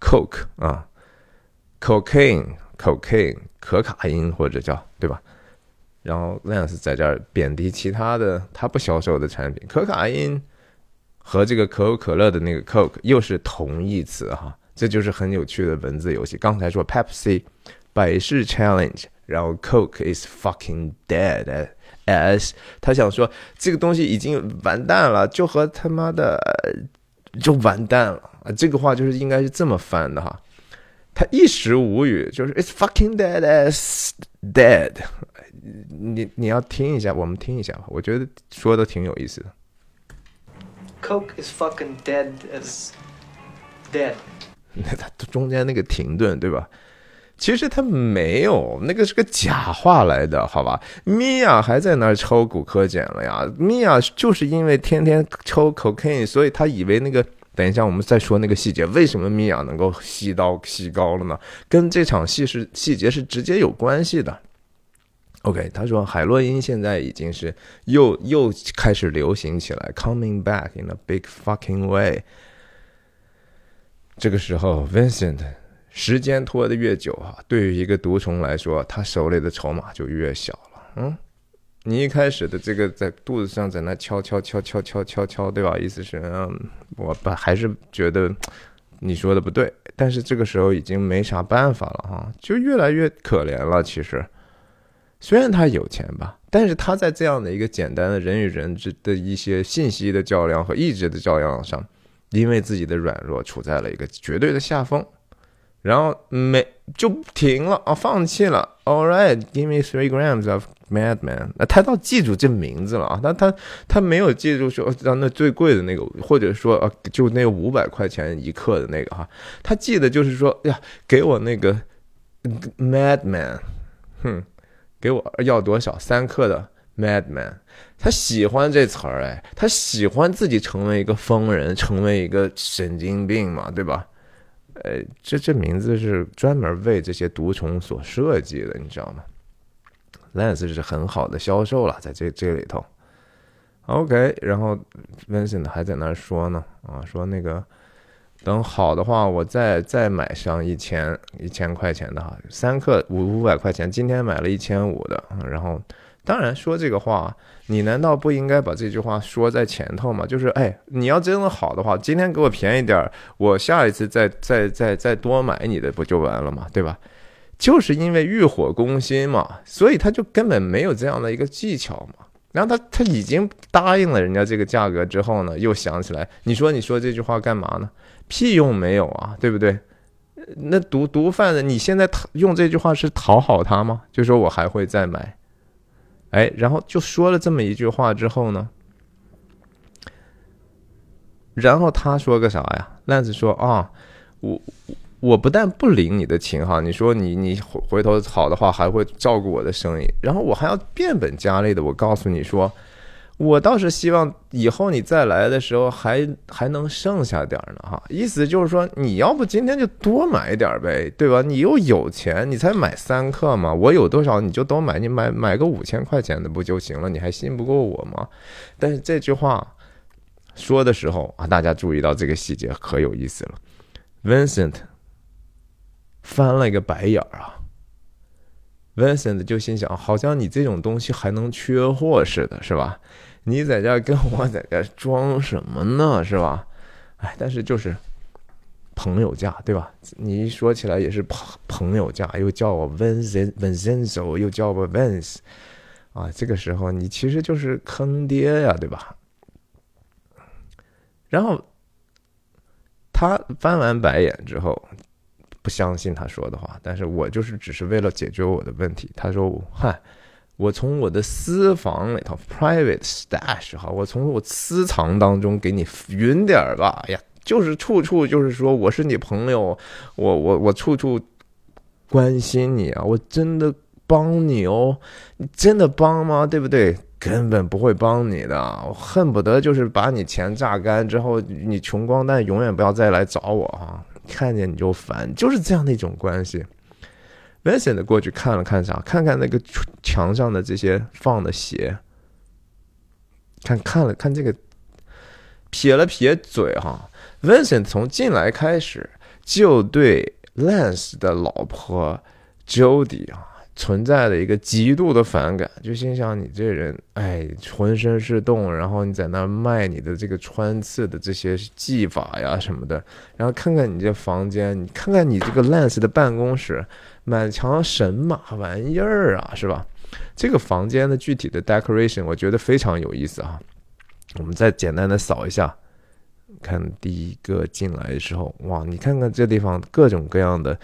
A: coke 啊，cocaine，cocaine，可卡因或者叫对吧？然后 Lance 在这儿贬低其他的他不销售的产品，可卡因和这个可口可乐的那个 Coke 又是同义词哈，这就是很有趣的文字游戏。刚才说 Pepsi 百事 Challenge，然后 Coke is fucking dead，as 他想说这个东西已经完蛋了，就和他妈的就完蛋了啊！这个话就是应该是这么翻的哈，他一时无语，就是 it's fucking dead as dead。你你要听一下，我们听一下吧。我觉得说的挺有意思的。
B: Coke is fucking dead as dead。
A: 那他中间那个停顿，对吧？其实他没有，那个是个假话来的，好吧？米娅还在那儿抽骨科碱了呀。米娅就是因为天天抽 cocaine，所以他以为那个。等一下，我们再说那个细节，为什么米娅能够吸到吸高了呢？跟这场戏是细节是直接有关系的。OK，他说海洛因现在已经是又又开始流行起来，coming back in a big fucking way。这个时候，Vincent，时间拖得越久啊，对于一个毒虫来说，他手里的筹码就越小了。嗯，你一开始的这个在肚子上在那敲敲敲敲敲敲敲，对吧？意思是，嗯，我不还是觉得你说的不对，但是这个时候已经没啥办法了哈，就越来越可怜了，其实。虽然他有钱吧，但是他在这样的一个简单的人与人之的一些信息的较量和意志的较量上，因为自己的软弱处在了一个绝对的下风，然后没就停了啊，放弃了。All right, give me three grams of madman。那他倒记住这名字了啊，他他他没有记住说让那最贵的那个，或者说啊，就那五百块钱一克的那个哈，他记得就是说呀，给我那个 madman，哼。给我要多少三克的 Madman？他喜欢这词儿哎，他喜欢自己成为一个疯人，成为一个神经病嘛，对吧？呃，这这名字是专门为这些毒虫所设计的，你知道吗？Lance 是很好的销售了，在这这里头。OK，然后 Vincent 还在那说呢，啊，说那个。等好的话，我再再买上一千一千块钱的哈，三克五五百块钱，今天买了一千五的，然后当然说这个话，你难道不应该把这句话说在前头吗？就是哎，你要真的好的话，今天给我便宜点儿，我下一次再再再再多买你的不就完了吗？对吧？就是因为欲火攻心嘛，所以他就根本没有这样的一个技巧嘛。然后他他已经答应了人家这个价格之后呢，又想起来，你说你说这句话干嘛呢？屁用没有啊，对不对？那毒毒贩子，你现在用这句话是讨好他吗？就说我还会再买，哎，然后就说了这么一句话之后呢，然后他说个啥呀？烂子说啊，我我不但不领你的情哈，你说你你回回头好的话还会照顾我的生意，然后我还要变本加厉的，我告诉你说。我倒是希望以后你再来的时候还还能剩下点儿呢，哈，意思就是说你要不今天就多买点儿呗，对吧？你又有钱，你才买三克嘛，我有多少你就都买，你买买个五千块钱的不就行了？你还信不过我吗？但是这句话说的时候啊，大家注意到这个细节可有意思了，Vincent 翻了一个白眼儿啊。Vincent 就心想，好像你这种东西还能缺货似的，是吧？你在这跟我在这装什么呢？是吧？哎，但是就是朋友价，对吧？你一说起来也是朋朋友价，又叫我 Vincent Vincenzo，又叫我 Vince，啊，这个时候你其实就是坑爹呀，对吧？然后他翻完白眼之后。不相信他说的话，但是我就是只是为了解决我的问题。他说：“嗨，我从我的私房里头 （private stash） 哈，我从我私藏当中给你匀点儿吧。哎呀，就是处处就是说我是你朋友，我我我处处关心你啊，我真的帮你哦，你真的帮吗？对不对？根本不会帮你的，我恨不得就是把你钱榨干之后，你穷光蛋永远不要再来找我哈。”看见你就烦，就是这样的一种关系。Vincent 过去看了看啥？看看那个墙上的这些放的鞋，看看了看这个，撇了撇嘴哈。Vincent 从进来开始就对 Lance 的老婆 Jody 啊。存在的一个极度的反感，就心想你这人，哎，浑身是洞，然后你在那卖你的这个穿刺的这些技法呀什么的，然后看看你这房间，你看看你这个 Lance 的办公室，满墙神马玩意儿啊，是吧？这个房间的具体的 decoration 我觉得非常有意思啊。我们再简单的扫一下，看第一个进来的时候，哇，你看看这地方各种各样的，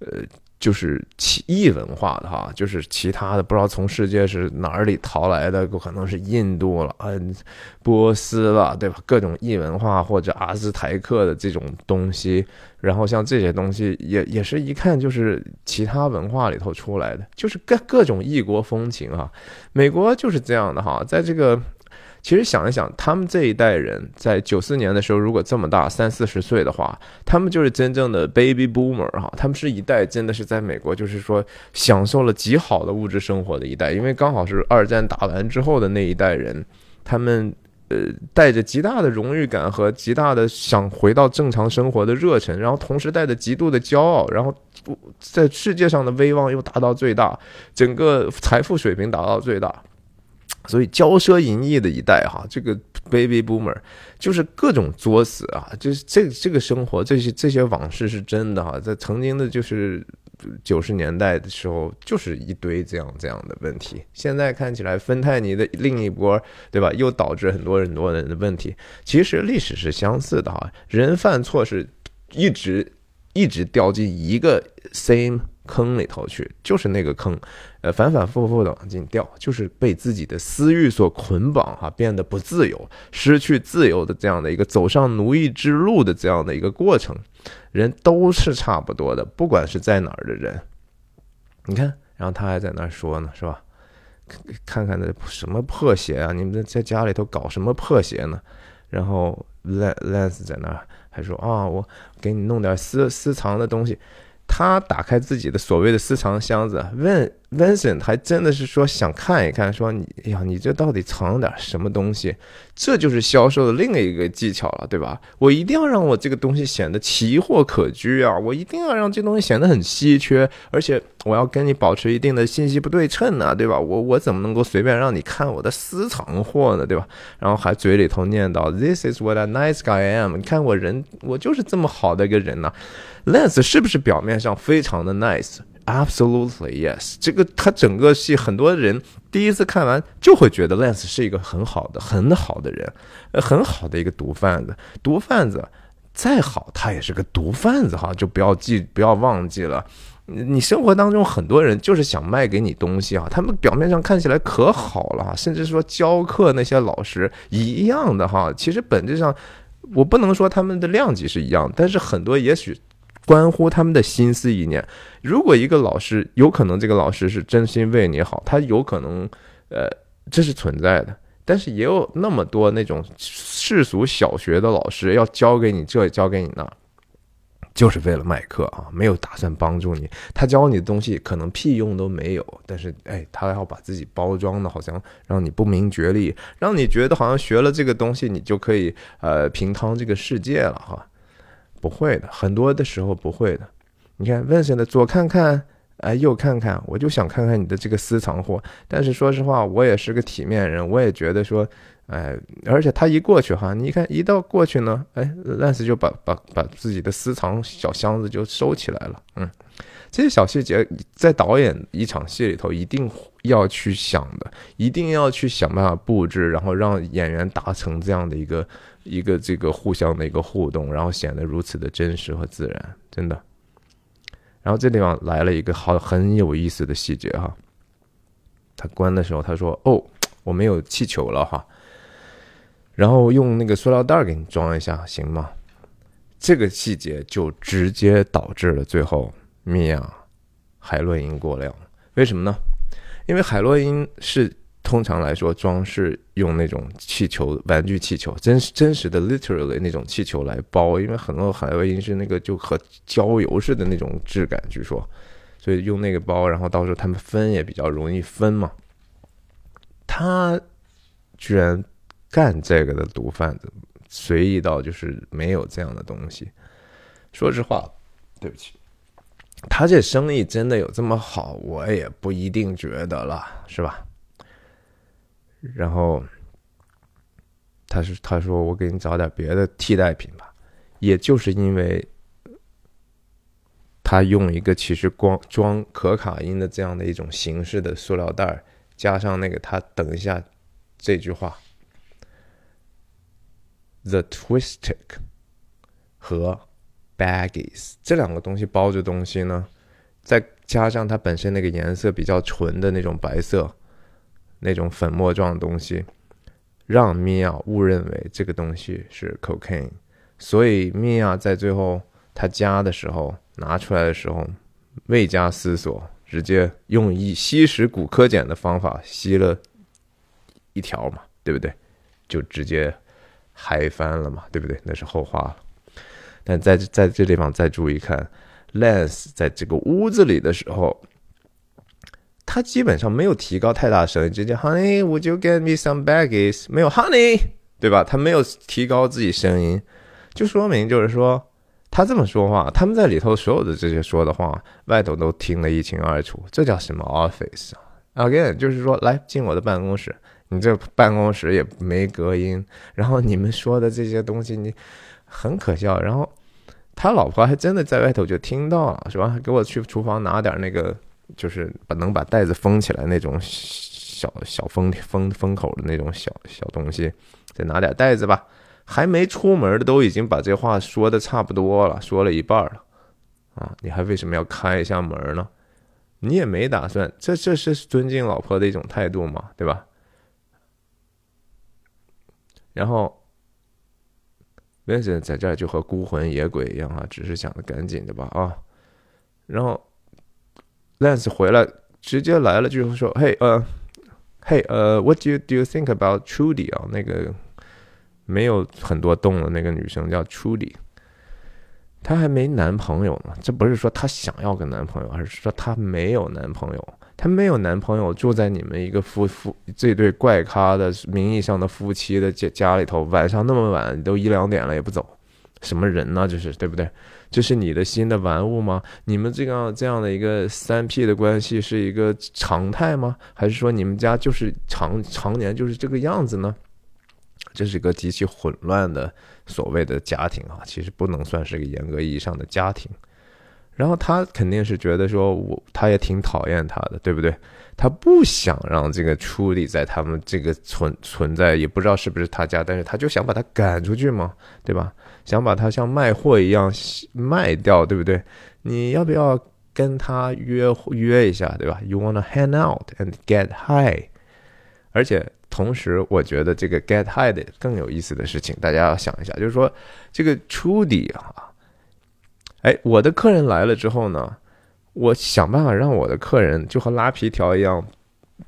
A: 呃。就是其异文化的哈，就是其他的不知道从世界是哪里逃来的，可能是印度了，嗯，波斯了，对吧？各种异文化或者阿兹台克的这种东西，然后像这些东西也也是一看就是其他文化里头出来的，就是各各种异国风情哈。美国就是这样的哈，在这个。其实想一想，他们这一代人在九四年的时候，如果这么大三四十岁的话，他们就是真正的 baby boomer 哈，他们是一代真的是在美国就是说享受了极好的物质生活的一代，因为刚好是二战打完之后的那一代人，他们呃带着极大的荣誉感和极大的想回到正常生活的热忱，然后同时带着极度的骄傲，然后在世界上的威望又达到最大，整个财富水平达到最大。所以骄奢淫逸的一代哈，这个 baby boomer 就是各种作死啊，就是这这个生活，这些这些往事是真的哈，在曾经的就是九十年代的时候，就是一堆这样这样的问题。现在看起来，芬太尼的另一波，对吧？又导致很多很多人的问题。其实历史是相似的哈，人犯错是一直一直掉进一个 same。坑里头去，就是那个坑，呃，反反复复的往进掉，就是被自己的私欲所捆绑，哈，变得不自由，失去自由的这样的一个走上奴役之路的这样的一个过程，人都是差不多的，不管是在哪儿的人，你看，然后他还在那儿说呢，是吧？看看那什么破鞋啊，你们在家里头搞什么破鞋呢？然后 Lance 在那还说啊，我给你弄点私私藏的东西。他打开自己的所谓的私藏箱子，问 Vincent 还真的是说想看一看，说你哎呀，你这到底藏了点什么东西？这就是销售的另一个技巧了，对吧？我一定要让我这个东西显得奇货可居啊！我一定要让这东西显得很稀缺，而且我要跟你保持一定的信息不对称啊，对吧？我我怎么能够随便让你看我的私藏货呢，对吧？然后还嘴里头念叨 This is what a nice guy I am，你看我人，我就是这么好的一个人呢。Lens 是不是表面上非常的 nice？Absolutely yes。这个他整个戏很多人第一次看完就会觉得 Lens 是一个很好的、很好的人，呃，很好的一个毒贩子。毒贩子再好，他也是个毒贩子哈，就不要记，不要忘记了。你生活当中很多人就是想卖给你东西啊，他们表面上看起来可好了哈，甚至说教课那些老师一样的哈，其实本质上我不能说他们的量级是一样，但是很多也许。关乎他们的心思意念。如果一个老师有可能，这个老师是真心为你好，他有可能，呃，这是存在的。但是也有那么多那种世俗小学的老师要教给你这，教给你那。就是为了卖课啊，没有打算帮助你。他教你的东西可能屁用都没有，但是哎，他要把自己包装的好像让你不明觉厉，让你觉得好像学了这个东西你就可以呃平趟这个世界了哈。不会的，很多的时候不会的。你看问什的左看看，哎右看看，我就想看看你的这个私藏货。但是说实话，我也是个体面人，我也觉得说。哎，而且他一过去哈，你看一到过去呢，哎，烂死就把把把自己的私藏小箱子就收起来了。嗯，这些小细节在导演一场戏里头一定要去想的，一定要去想办法布置，然后让演员达成这样的一个一个这个互相的一个互动，然后显得如此的真实和自然，真的。然后这地方来了一个好很有意思的细节哈，他关的时候他说：“哦，我没有气球了哈。”然后用那个塑料袋给你装一下，行吗？这个细节就直接导致了最后米娅海洛因过量。为什么呢？因为海洛因是通常来说装饰用那种气球、玩具气球，真真实的 literally 那种气球来包。因为很多海洛因是那个就和焦油似的那种质感，据说，所以用那个包，然后到时候他们分也比较容易分嘛。他居然。干这个的毒贩子，随意到就是没有这样的东西。说实话，对不起，他这生意真的有这么好，我也不一定觉得了，是吧？然后他是他说我给你找点别的替代品吧，也就是因为他用一个其实光装可卡因的这样的一种形式的塑料袋，加上那个他等一下这句话。The twistic 和 baggies 这两个东西包着东西呢，再加上它本身那个颜色比较纯的那种白色，那种粉末状的东西，让米娅误认为这个东西是 cocaine。所以米娅在最后他加的时候拿出来的时候，未加思索，直接用以吸食骨科碱的方法吸了一条嘛，对不对？就直接。嗨翻了嘛，对不对？那是后话了。但在在这地方再注意看，Lance 在这个屋子里的时候，他基本上没有提高太大声音，直接 Honey，Would you get me some baggies？没有 Honey，对吧？他没有提高自己声音，就说明就是说他这么说话，他们在里头所有的这些说的话，外头都听得一清二楚。这叫什么 office？Again，就是说来进我的办公室。你这办公室也没隔音，然后你们说的这些东西你很可笑。然后他老婆还真的在外头就听到了，是吧？给我去厨房拿点那个，就是把能把袋子封起来那种小小封封封口的那种小小东西，再拿点袋子吧。还没出门的都已经把这话说的差不多了，说了一半了啊！你还为什么要开一下门呢？你也没打算，这这是尊敬老婆的一种态度嘛，对吧？然后文森在这儿就和孤魂野鬼一样啊，只是想着赶紧的吧啊。然后，Lance 回来直接来了，就说：“嘿，呃，嘿，呃，What do you do you think about Trudy 啊？那个没有很多洞的那个女生叫 Trudy，她还没男朋友呢。这不是说她想要个男朋友，而是说她没有男朋友。”她没有男朋友，住在你们一个夫夫这对怪咖的名义上的夫妻的家家里头，晚上那么晚都一两点了也不走，什么人呢？这是对不对？这是你的新的玩物吗？你们这样这样的一个三 P 的关系是一个常态吗？还是说你们家就是常常年就是这个样子呢？这是一个极其混乱的所谓的家庭啊，其实不能算是个严格意义上的家庭。然后他肯定是觉得说，我他也挺讨厌他的，对不对？他不想让这个处理在他们这个存存在，也不知道是不是他家，但是他就想把他赶出去嘛，对吧？想把它像卖货一样卖掉，对不对？你要不要跟他约约一下，对吧？You wanna hang out and get high？而且同时，我觉得这个 get high 的更有意思的事情，大家要想一下，就是说这个 Trudy 啊。哎，我的客人来了之后呢，我想办法让我的客人就和拉皮条一样，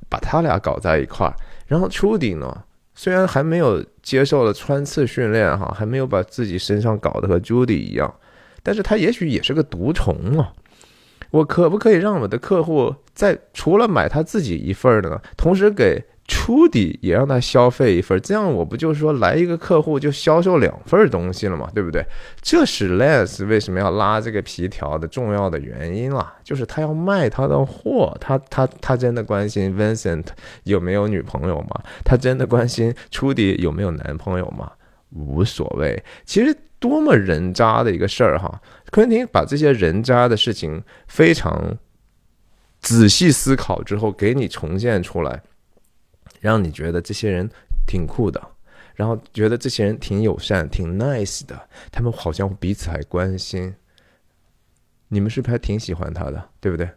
A: 把他俩搞在一块儿。然后 Trudy 呢，虽然还没有接受了穿刺训练哈，还没有把自己身上搞得和 Judy 一样，但是他也许也是个毒虫啊。我可不可以让我的客户在除了买他自己一份的呢，同时给？初底也让他消费一份，这样我不就说来一个客户就销售两份东西了嘛，对不对？这是 Lance 为什么要拉这个皮条的重要的原因啦，就是他要卖他的货，他他他真的关心 Vincent 有没有女朋友吗？他真的关心初底有没有男朋友吗？无所谓，其实多么人渣的一个事儿哈！昆汀把这些人渣的事情非常仔细思考之后，给你重现出来。让你觉得这些人挺酷的，然后觉得这些人挺友善、挺 nice 的，他们好像彼此还关心。你们是不是还挺喜欢他的，对不对？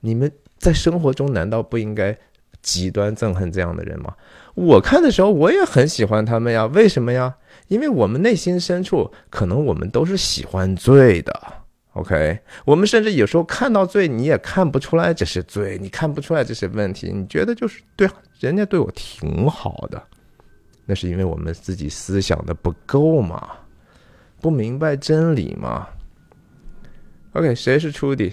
A: 你们在生活中难道不应该极端憎恨这样的人吗？我看的时候我也很喜欢他们呀，为什么呀？因为我们内心深处可能我们都是喜欢罪的。OK，我们甚至有时候看到罪，你也看不出来这是罪，你看不出来这是问题，你觉得就是对，人家对我挺好的，那是因为我们自己思想的不够嘛，不明白真理嘛。OK，谁是 Trudy？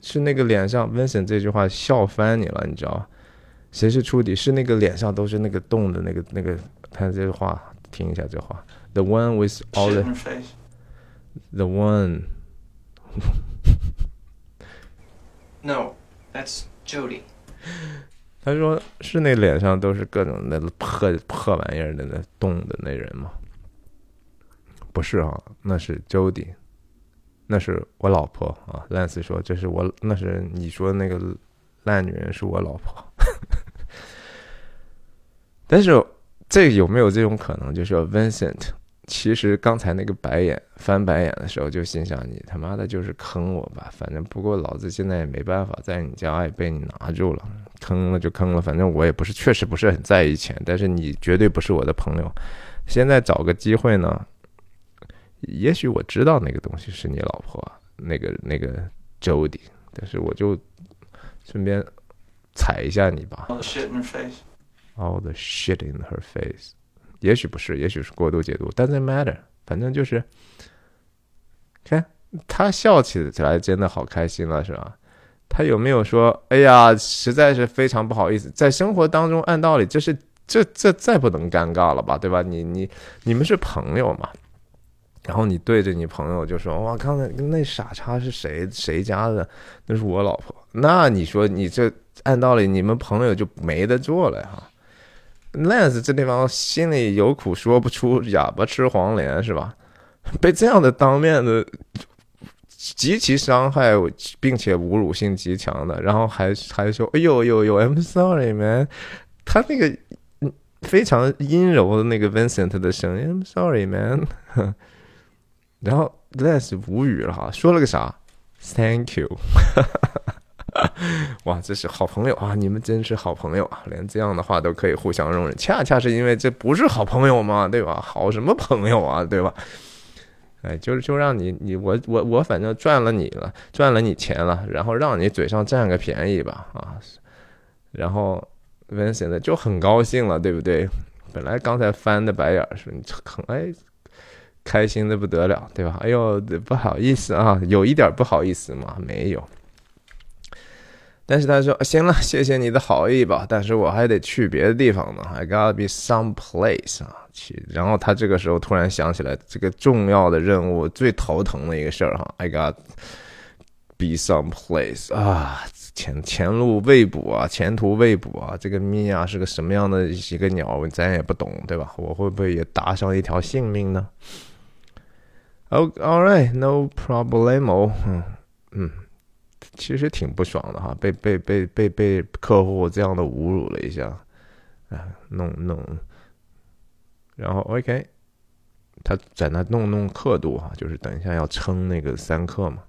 A: 是那个脸上 Vincent 这句话笑翻你了，你知道？谁是 Trudy？是那个脸上都是那个洞的那个那个，他这句话，听一下这话，The one with all the，the one。
B: No, that's Jody.
A: 他说：“是那脸上都是各种那破破玩意儿的那动的那人吗？不是啊，那是 Jody，那是我老婆啊。” Lance 说：“这是我，那是你说那个烂女人是我老婆。”但是这有没有这种可能？就是 Vincent。其实刚才那个白眼翻白眼的时候，就心想你他妈的就是坑我吧。反正不过老子现在也没办法在你家也被你拿住了，坑了就坑了。反正我也不是确实不是很在意钱，但是你绝对不是我的朋友。现在找个机会呢，也许我知道那个东西是你老婆那个那个 Jody，但是我就顺便踩一下你吧。
B: All the shit in her face.
A: All the shit in her face. 也许不是，也许是过度解读，doesn't matter，反正就是，看他笑起来真的好开心了，是吧？他有没有说，哎呀，实在是非常不好意思，在生活当中，按道理这是这这再不能尴尬了吧，对吧？你你你们是朋友嘛？然后你对着你朋友就说，哇，刚才那傻叉是谁谁家的？那是我老婆。那你说你这按道理你们朋友就没得做了哈？Lance 这地方心里有苦说不出，哑巴吃黄连是吧？被这样的当面的极其伤害，并且侮辱性极强的，然后还还说：“哎呦呦呦，I'm sorry man。”他那个非常阴柔的那个 Vincent 的声音，“I'm sorry man。”然后 Lance 无语了哈，说了个啥？“Thank you。” 哇，这是好朋友啊！你们真是好朋友啊！连这样的话都可以互相容忍，恰恰是因为这不是好朋友嘛，对吧？好什么朋友啊，对吧？哎，就是就让你你我我我反正赚了你了，赚了你钱了，然后让你嘴上占个便宜吧啊！然后 Vincent 就很高兴了，对不对？本来刚才翻的白眼是你很哎开心的不得了，对吧？哎呦，不好意思啊，有一点不好意思吗？没有。但是他说：“行了，谢谢你的好意吧，但是我还得去别的地方呢。I gotta be some place 啊，去。然后他这个时候突然想起来这个重要的任务，最头疼的一个事儿哈。I gotta be some place 啊，前前路未卜啊，前途未卜啊。这个米娅是个什么样的一个鸟，咱也不懂，对吧？我会不会也搭上一条性命呢？Oh, all right, no problemo。嗯嗯。”其实挺不爽的哈，被被被被被客户这样的侮辱了一下，啊，弄弄，然后 OK，他在那弄弄刻度哈，就是等一下要称那个三克嘛。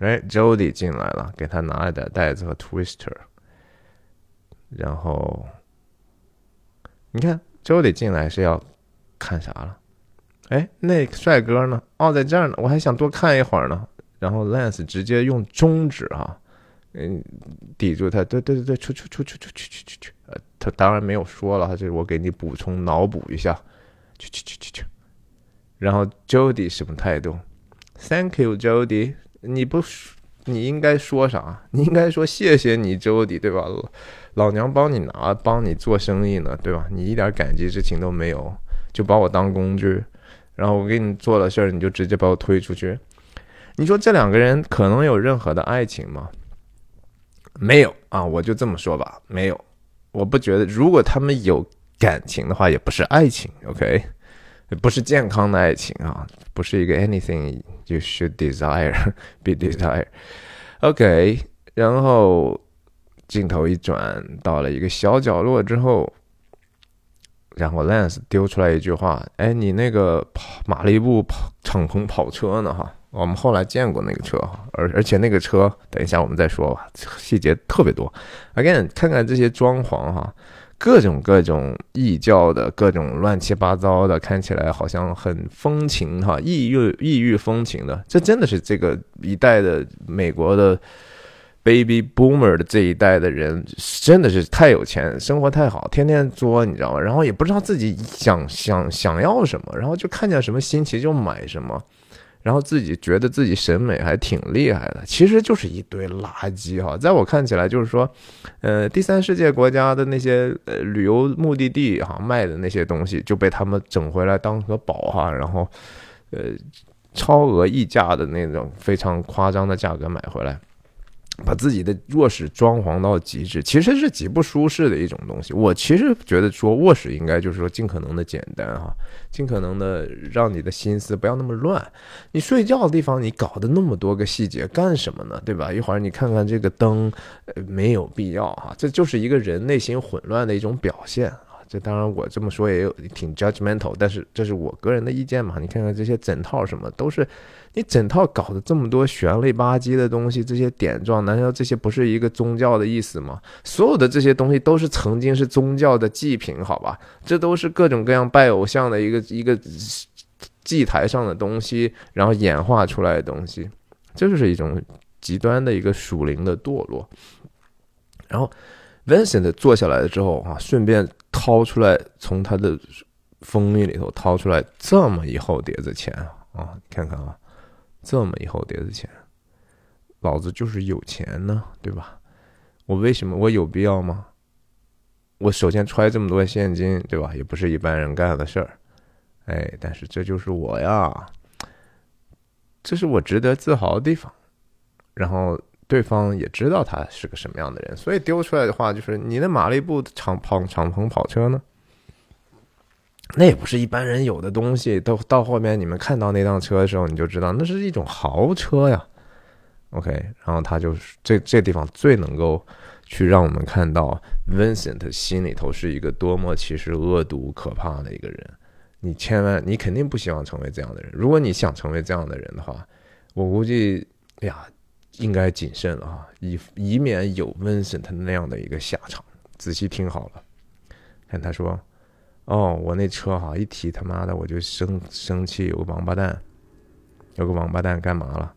A: 哎，Jody 进来了，给他拿了点袋子和 Twister，然后你看 Jody 进来是要看啥了？哎，那帅哥呢？哦，在这儿呢，我还想多看一会儿呢。然后 Lance 直接用中指啊，嗯，抵住他，对对对对，出出出出出去去去去，呃，他当然没有说了，他就是我给你补充脑补一下，去去去去去。然后 Jody 什么态度？Thank you, Jody。你不，你应该说啥？你应该说谢谢你，Jody，对吧？老娘帮你拿，帮你做生意呢，对吧？你一点感激之情都没有，就把我当工具。然后我给你做了事儿，你就直接把我推出去。你说这两个人可能有任何的爱情吗？没有啊，我就这么说吧，没有。我不觉得，如果他们有感情的话，也不是爱情，OK，不是健康的爱情啊，不是一个 anything you should desire be desire，OK。然后镜头一转到了一个小角落之后，然后 Lance 丢出来一句话：“哎，你那个跑马利布跑敞篷跑车呢？哈。”我们后来见过那个车哈，而而且那个车，等一下我们再说吧，细节特别多。Again，看看这些装潢哈，各种各种异教的各种乱七八糟的，看起来好像很风情哈，异域异域风情的。这真的是这个一代的美国的 Baby Boomer 的这一代的人，真的是太有钱，生活太好，天天作，你知道吗？然后也不知道自己想想想要什么，然后就看见什么新奇就买什么。然后自己觉得自己审美还挺厉害的，其实就是一堆垃圾哈。在我看起来，就是说，呃，第三世界国家的那些呃旅游目的地哈卖的那些东西就被他们整回来当个宝哈，然后，呃，超额溢价的那种非常夸张的价格买回来。把自己的卧室装潢到极致，其实是极不舒适的一种东西。我其实觉得说卧室应该就是说尽可能的简单哈，尽可能的让你的心思不要那么乱。你睡觉的地方你搞的那么多个细节干什么呢？对吧？一会儿你看看这个灯，呃，没有必要哈。这就是一个人内心混乱的一种表现啊。这当然我这么说也有挺 judgmental，但是这是我个人的意见嘛。你看看这些枕套什么都是。你整套搞的这么多旋类吧唧的东西，这些点状，难道这些不是一个宗教的意思吗？所有的这些东西都是曾经是宗教的祭品，好吧？这都是各种各样拜偶像的一个一个祭台上的东西，然后演化出来的东西，这就是一种极端的一个属灵的堕落。然后 Vincent 坐下来了之后啊，顺便掏出来从他的封印里头掏出来这么一厚叠子钱啊，看看啊。这么一厚叠子钱，老子就是有钱呢，对吧？我为什么我有必要吗？我首先揣这么多现金，对吧？也不是一般人干的事儿，哎，但是这就是我呀，这是我值得自豪的地方。然后对方也知道他是个什么样的人，所以丢出来的话就是：你的马利布敞跑敞篷跑车呢？那也不是一般人有的东西，都到后面你们看到那辆车的时候，你就知道那是一种豪车呀。OK，然后他就是这这地方最能够去让我们看到 Vincent 心里头是一个多么其实恶毒可怕的一个人。你千万你肯定不希望成为这样的人。如果你想成为这样的人的话，我估计呀，应该谨慎了哈，以以免有 Vincent 那样的一个下场。仔细听好了，看他说。哦，我那车哈，一提他妈的我就生生气，有个王八蛋，有个王八蛋干嘛了？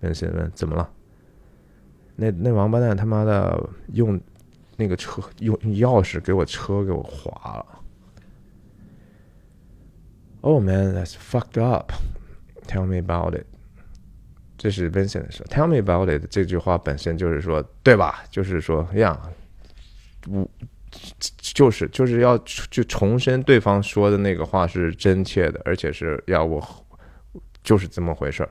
A: 问谁问？怎么了？那那王八蛋他妈的用那个车用钥匙给我车给我划了。Oh man, that's fucked up. Tell me about it. 这是 Vincent 说，Tell me about it 这句话本身就是说，对吧？就是说呀，我。就是就是要就重申对方说的那个话是真切的，而且是要我就是这么回事儿。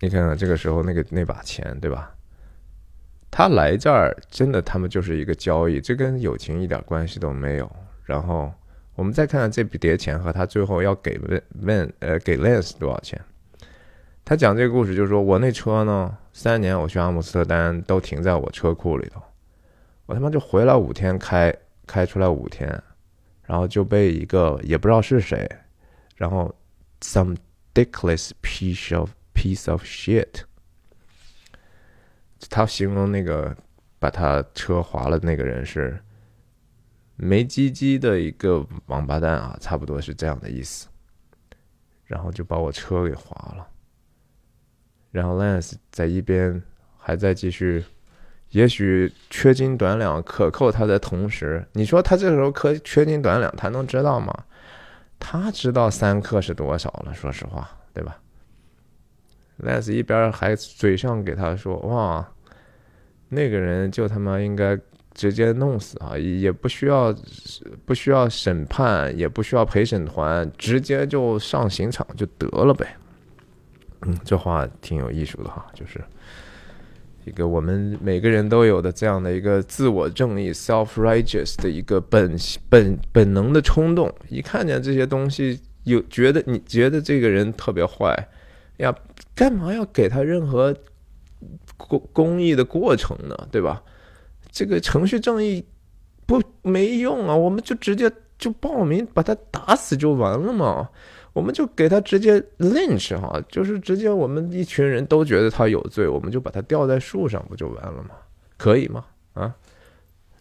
A: 你看看这个时候那个那把钱，对吧？他来这儿真的，他们就是一个交易，这跟友情一点关系都没有。然后我们再看看这笔叠钱和他最后要给问问呃给 Lens 多少钱。他讲这个故事就是说我那车呢。三年，我去阿姆斯特丹都停在我车库里头，我他妈就回来五天开开出来五天，然后就被一个也不知道是谁，然后 some dickless piece of piece of shit，他形容那个把他车划了那个人是没鸡鸡的一个王八蛋啊，差不多是这样的意思，然后就把我车给划了。然后 Lance 在一边还在继续也许缺斤短两克扣他的同时，你说他这时候可缺斤短两，他能知道吗？他知道三克是多少了，说实话，对吧？Lance 一边还嘴上给他说：“哇，那个人就他妈应该直接弄死啊，也不需要不需要审判，也不需要陪审团，直接就上刑场就得了呗。”嗯，这话挺有艺术的哈，就是。一个我们每个人都有的这样的一个自我正义 （self-righteous） 的一个本本本能的冲动，一看见这些东西，有觉得你觉得这个人特别坏，呀，干嘛要给他任何公公益的过程呢？对吧？这个程序正义不没用啊，我们就直接就报名把他打死就完了嘛。我们就给他直接 lynch 哈，就是直接我们一群人都觉得他有罪，我们就把他吊在树上，不就完了吗？可以吗？啊，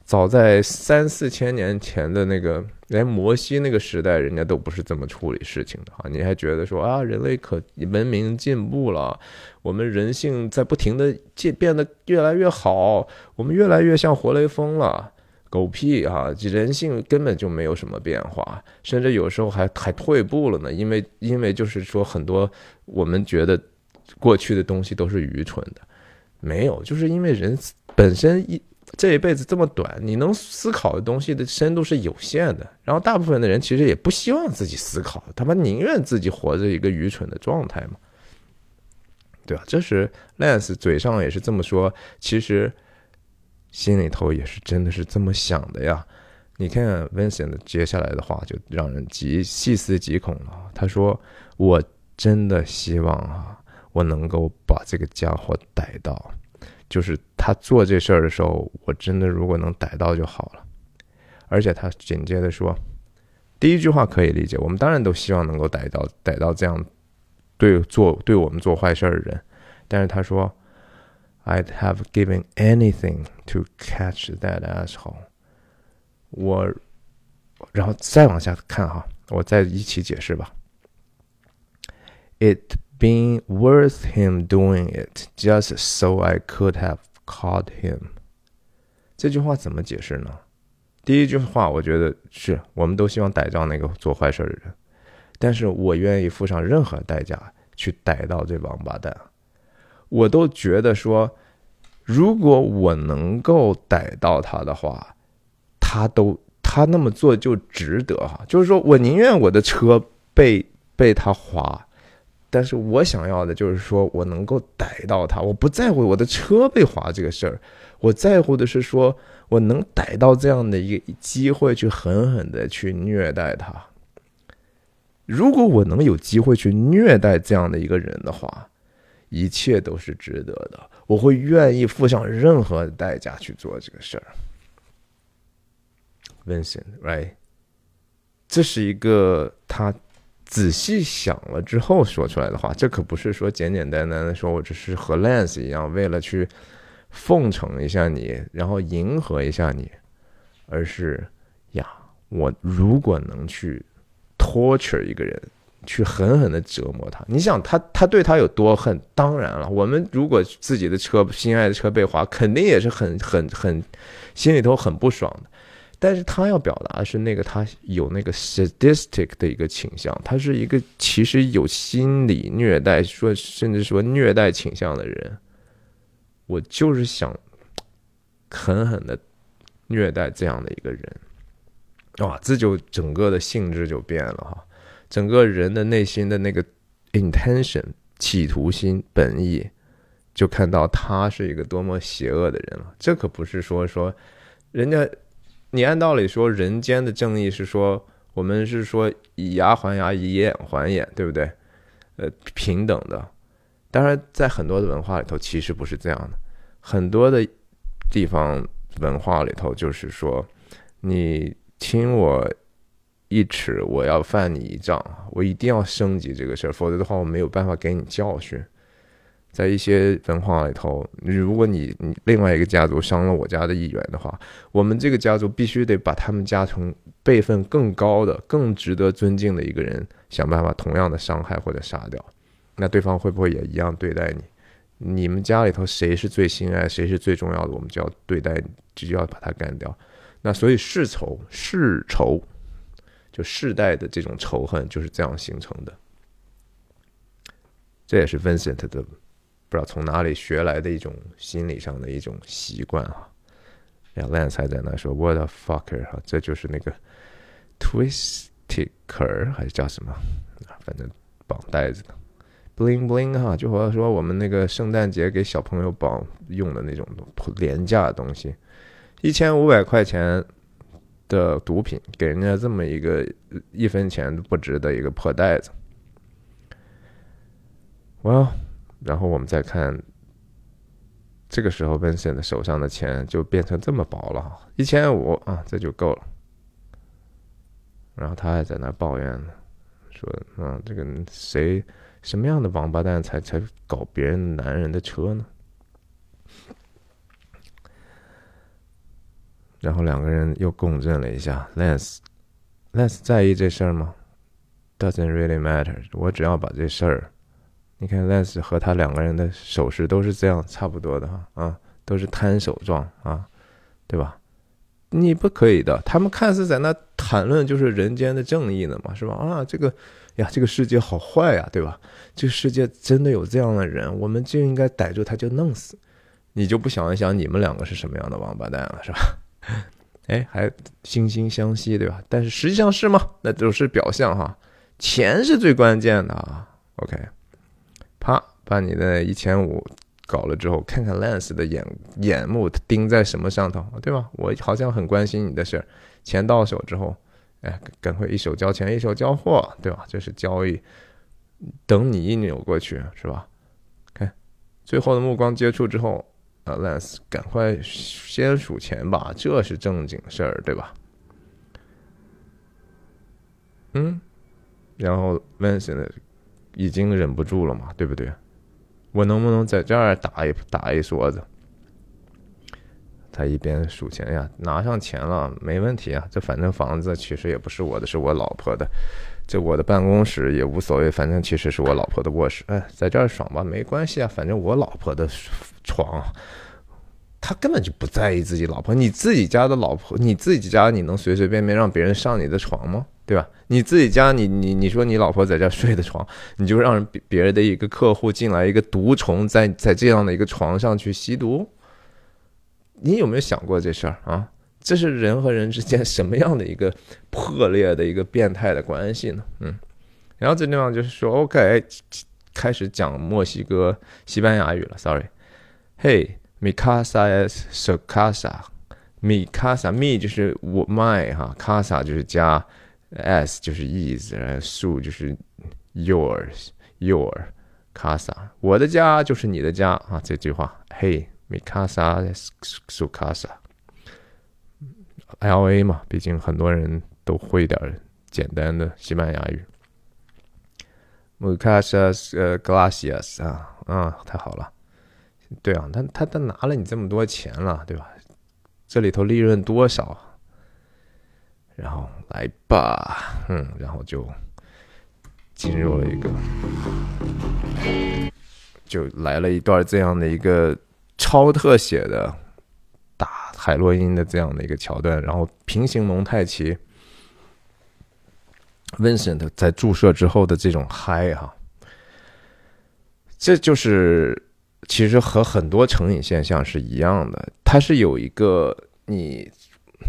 A: 早在三四千年前的那个连摩西那个时代，人家都不是这么处理事情的哈。你还觉得说啊，人类可文明进步了，我们人性在不停的变变得越来越好，我们越来越像活雷锋了。狗屁啊！人性根本就没有什么变化，甚至有时候还还退步了呢。因为因为就是说很多我们觉得过去的东西都是愚蠢的，没有，就是因为人本身一这一辈子这么短，你能思考的东西的深度是有限的。然后大部分的人其实也不希望自己思考，他们宁愿自己活着一个愚蠢的状态嘛，对吧？这是 Lance 嘴上也是这么说，其实。心里头也是真的是这么想的呀，你看 Vincent 接下来的话就让人极细思极恐了。他说：“我真的希望啊，我能够把这个家伙逮到，就是他做这事儿的时候，我真的如果能逮到就好了。”而且他紧接着说：“第一句话可以理解，我们当然都希望能够逮到逮到这样对做对我们做坏事的人，但是他说。” I'd have given anything to catch that asshole。我，然后再往下看哈，我再一起解释吧。It been worth him doing it just so I could have caught him。这句话怎么解释呢？第一句话，我觉得是我们都希望逮到那个做坏事的人，但是我愿意付上任何代价去逮到这王八蛋。 我都觉得说，如果我能够逮到他的话，他都他那么做就值得哈。就是说我宁愿我的车被被他划，但是我想要的就是说我能够逮到他。我不在乎我的车被划这个事儿，我在乎的是说我能逮到这样的一个机会去狠狠的去虐待他。如果我能有机会去虐待这样的一个人的话。一切都是值得的，我会愿意付上任何代价去做这个事儿。Vincent，right？这是一个他仔细想了之后说出来的话，这可不是说简简单单的说我只是和 Lance 一样，为了去奉承一下你，然后迎合一下你，而是呀，我如果能去 torture 一个人。去狠狠的折磨他，你想他他对他有多恨？当然了，我们如果自己的车心爱的车被划，肯定也是很很很心里头很不爽的。但是他要表达的是那个他有那个 sadistic 的一个倾向，他是一个其实有心理虐待，说甚至说虐待倾向的人。我就是想狠狠的虐待这样的一个人，哇，这就整个的性质就变了哈。整个人的内心的那个 intention 企图心本意，就看到他是一个多么邪恶的人了。这可不是说说人家，你按道理说人间的正义是说我们是说以牙还牙，以眼还眼，对不对？呃，平等的。当然，在很多的文化里头，其实不是这样的。很多的地方文化里头，就是说你听我。一尺，我要犯你一丈，我一定要升级这个事儿，否则的话，我没有办法给你教训。在一些文化里头，如果你你另外一个家族伤了我家的一员的话，我们这个家族必须得把他们家从辈分更高的、更值得尊敬的一个人想办法同样的伤害或者杀掉。那对方会不会也一样对待你？你们家里头谁是最心爱，谁是最重要的，我们就要对待，就要把他干掉。那所以世仇，世仇，就世代的这种仇恨就是这样形成的。这也是 Vincent 的不知道从哪里学来的一种心理上的一种习惯啊。然后 Lance 还在那说 What a fucker 哈，这就是那个 twisticker 还是叫什么？反正绑带子的 bling bling 哈，就好像说我们那个圣诞节给小朋友绑用的那种廉价的东西，一千五百块钱的毒品，给人家这么一个一分钱不值的一个破袋子。哇然后我们再看，这个时候 Vincent 手上的钱就变成这么薄了，一千五啊，这就够了。然后他还在那抱怨呢，说：“啊，这个谁什么样的王八蛋才才搞别人男人的车呢？”然后两个人又共振了一下。Lance，Lance 在意这事儿吗？Doesn't really matter。我只要把这事儿。你看，Lance 和他两个人的手势都是这样，差不多的哈啊，都是摊手状啊，对吧？你不可以的。他们看似在那谈论就是人间的正义呢嘛，是吧？啊，这个呀，这个世界好坏呀，对吧？这个世界真的有这样的人，我们就应该逮住他就弄死。你就不想一想，你们两个是什么样的王八蛋了，是吧？哎，还惺惺相惜，对吧？但是实际上是吗？那都是表象哈，钱是最关键的啊。OK。啪，把你的一千五搞了之后，看看 Lance 的眼眼目盯在什么上头，对吧？我好像很关心你的事儿。钱到手之后，哎，赶快一手交钱一手交货，对吧？这是交易。等你一扭过去，是吧？看，最后的目光接触之后，啊，Lance，赶快先数钱吧，这是正经事儿，对吧？嗯，然后 Lance？已经忍不住了嘛，对不对？我能不能在这儿打一打一梭子？他一边数钱呀，拿上钱了，没问题啊。这反正房子其实也不是我的，是我老婆的。这我的办公室也无所谓，反正其实是我老婆的卧室。哎，在这儿爽吧，没关系啊，反正我老婆的床。他根本就不在意自己老婆，你自己家的老婆，你自己家你能随随便便让别人上你的床吗？对吧？你自己家，你你你说你老婆在这睡的床，你就让别别人的一个客户进来一个毒虫在在这样的一个床上去吸毒，你有没有想过这事儿啊？这是人和人之间什么样的一个破裂的一个变态的关系呢？嗯，然后这地方就是说，OK，开始讲墨西哥西班牙语了，Sorry，嘿。Mi casa es su casa. Mi casa, mi 就是我 my 哈，casa 就是家，s 就是 is，然后 su 就是 yours, your casa。我的家就是你的家啊，这句话。Hey, mi casa es su casa. L A 嘛，毕竟很多人都会点简单的西班牙语。Mi casa es gracias 啊啊，太好了。对啊，他他他拿了你这么多钱了，对吧？这里头利润多少？然后来吧，嗯，然后就进入了一个，就来了一段这样的一个超特写的海洛因的这样的一个桥段，然后平行蒙太奇，Vincent 在注射之后的这种嗨哈，这就是。其实和很多成瘾现象是一样的，它是有一个你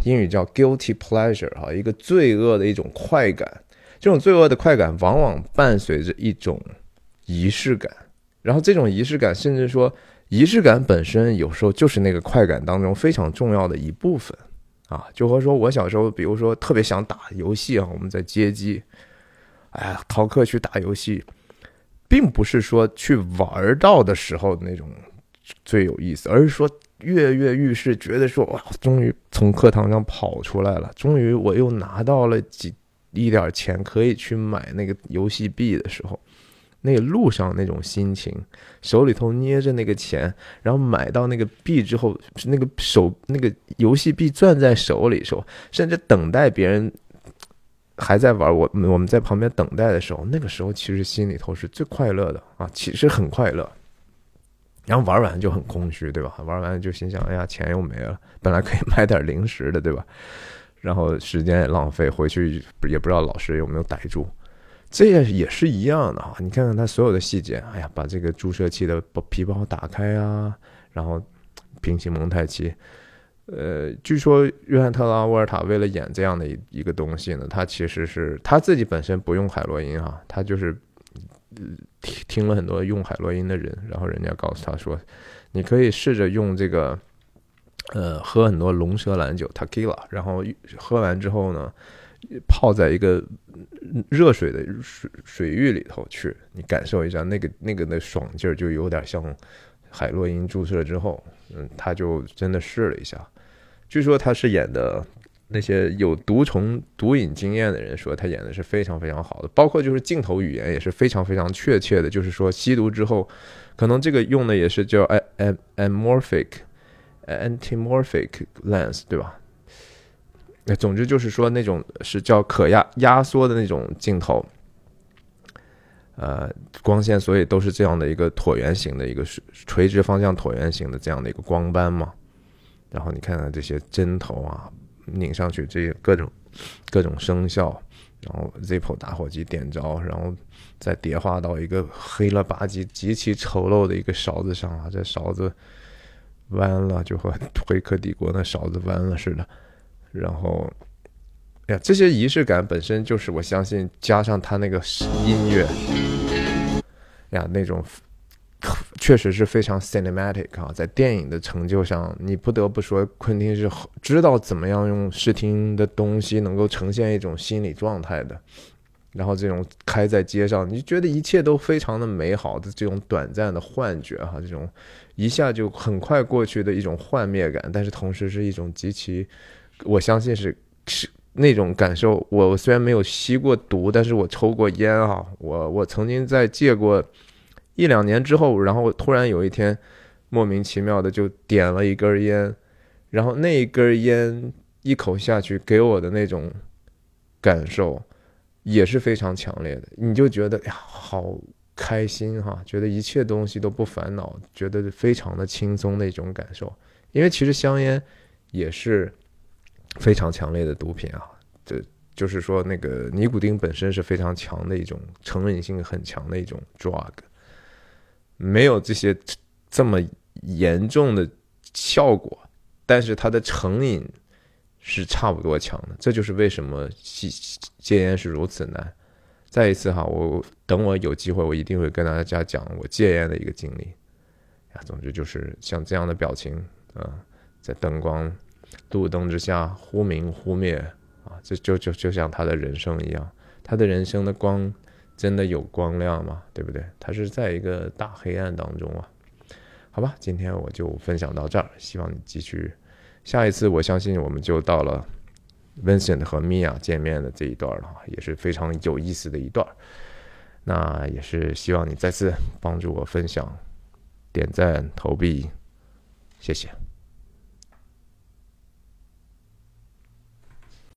A: 英语叫 guilty pleasure 哈，一个罪恶的一种快感。这种罪恶的快感往往伴随着一种仪式感，然后这种仪式感，甚至说仪式感本身有时候就是那个快感当中非常重要的一部分啊。就和说我小时候，比如说特别想打游戏啊，我们在街机，哎呀，逃课去打游戏。并不是说去玩到的时候那种最有意思，而是说跃跃欲试，觉得说哇，终于从课堂上跑出来了，终于我又拿到了几一点钱，可以去买那个游戏币的时候，那路上那种心情，手里头捏着那个钱，然后买到那个币之后，那个手那个游戏币攥在手里时候，甚至等待别人。还在玩，我我们在旁边等待的时候，那个时候其实心里头是最快乐的啊，其实很快乐。然后玩完就很空虚，对吧？玩完就心想，哎呀，钱又没了，本来可以买点零食的，对吧？然后时间也浪费，回去也不知道老师有没有逮住。这也也是一样的哈！你看看他所有的细节，哎呀，把这个注射器的皮包打开啊，然后平行蒙太奇。呃，据说约翰特拉沃尔塔为了演这样的一一个东西呢，他其实是他自己本身不用海洛因啊，他就是听听了很多用海洛因的人，然后人家告诉他说，你可以试着用这个，呃，喝很多龙舌兰酒 （tequila），然后喝完之后呢。泡在一个热水的水水浴里头去，你感受一下那个那个的爽劲儿，就有点像海洛因注射之后。嗯，他就真的试了一下，据说他是演的那些有毒虫毒瘾经验的人说他演的是非常非常好的，包括就是镜头语言也是非常非常确切的，就是说吸毒之后，可能这个用的也是叫 am amorphic antimorphic lens，对吧？那总之就是说，那种是叫可压压缩的那种镜头，呃，光线所以都是这样的一个椭圆形的一个垂直方向椭圆形的这样的一个光斑嘛。然后你看看这些针头啊，拧上去这些各种各种声效，然后 Zippo 打火机点着，然后再叠化到一个黑了吧唧、极其丑陋的一个勺子上啊，这勺子弯了，就和 灰客帝国那勺子弯了似的。然后，呀，这些仪式感本身就是我相信，加上他那个音乐，呀，那种确实是非常 cinematic 啊，在电影的成就上，你不得不说，昆汀是知道怎么样用视听的东西能够呈现一种心理状态的。然后这种开在街上，你觉得一切都非常的美好的这种短暂的幻觉哈，这种一下就很快过去的一种幻灭感，但是同时是一种极其。我相信是是那种感受。我虽然没有吸过毒，但是我抽过烟啊。我我曾经在戒过一两年之后，然后突然有一天莫名其妙的就点了一根烟，然后那一根烟一口下去给我的那种感受也是非常强烈的。你就觉得呀，好开心哈，觉得一切东西都不烦恼，觉得非常的轻松的一种感受。因为其实香烟也是。非常强烈的毒品啊，这就是说，那个尼古丁本身是非常强的一种成瘾性很强的一种 drug，没有这些这么严重的效果，但是它的成瘾是差不多强的。这就是为什么戒戒烟是如此难。再一次哈，我等我有机会，我一定会跟大家讲我戒烟的一个经历。呀，总之就是像这样的表情啊，在灯光。路灯之下，忽明忽灭啊，这就就就像他的人生一样，他的人生的光真的有光亮吗？对不对？他是在一个大黑暗当中啊。好吧，今天我就分享到这儿，希望你继续。下一次，我相信我们就到了 Vincent 和 Mia 见面的这一段了，也是非常有意思的一段。那也是希望你再次帮助我分享、点赞、投币，谢谢。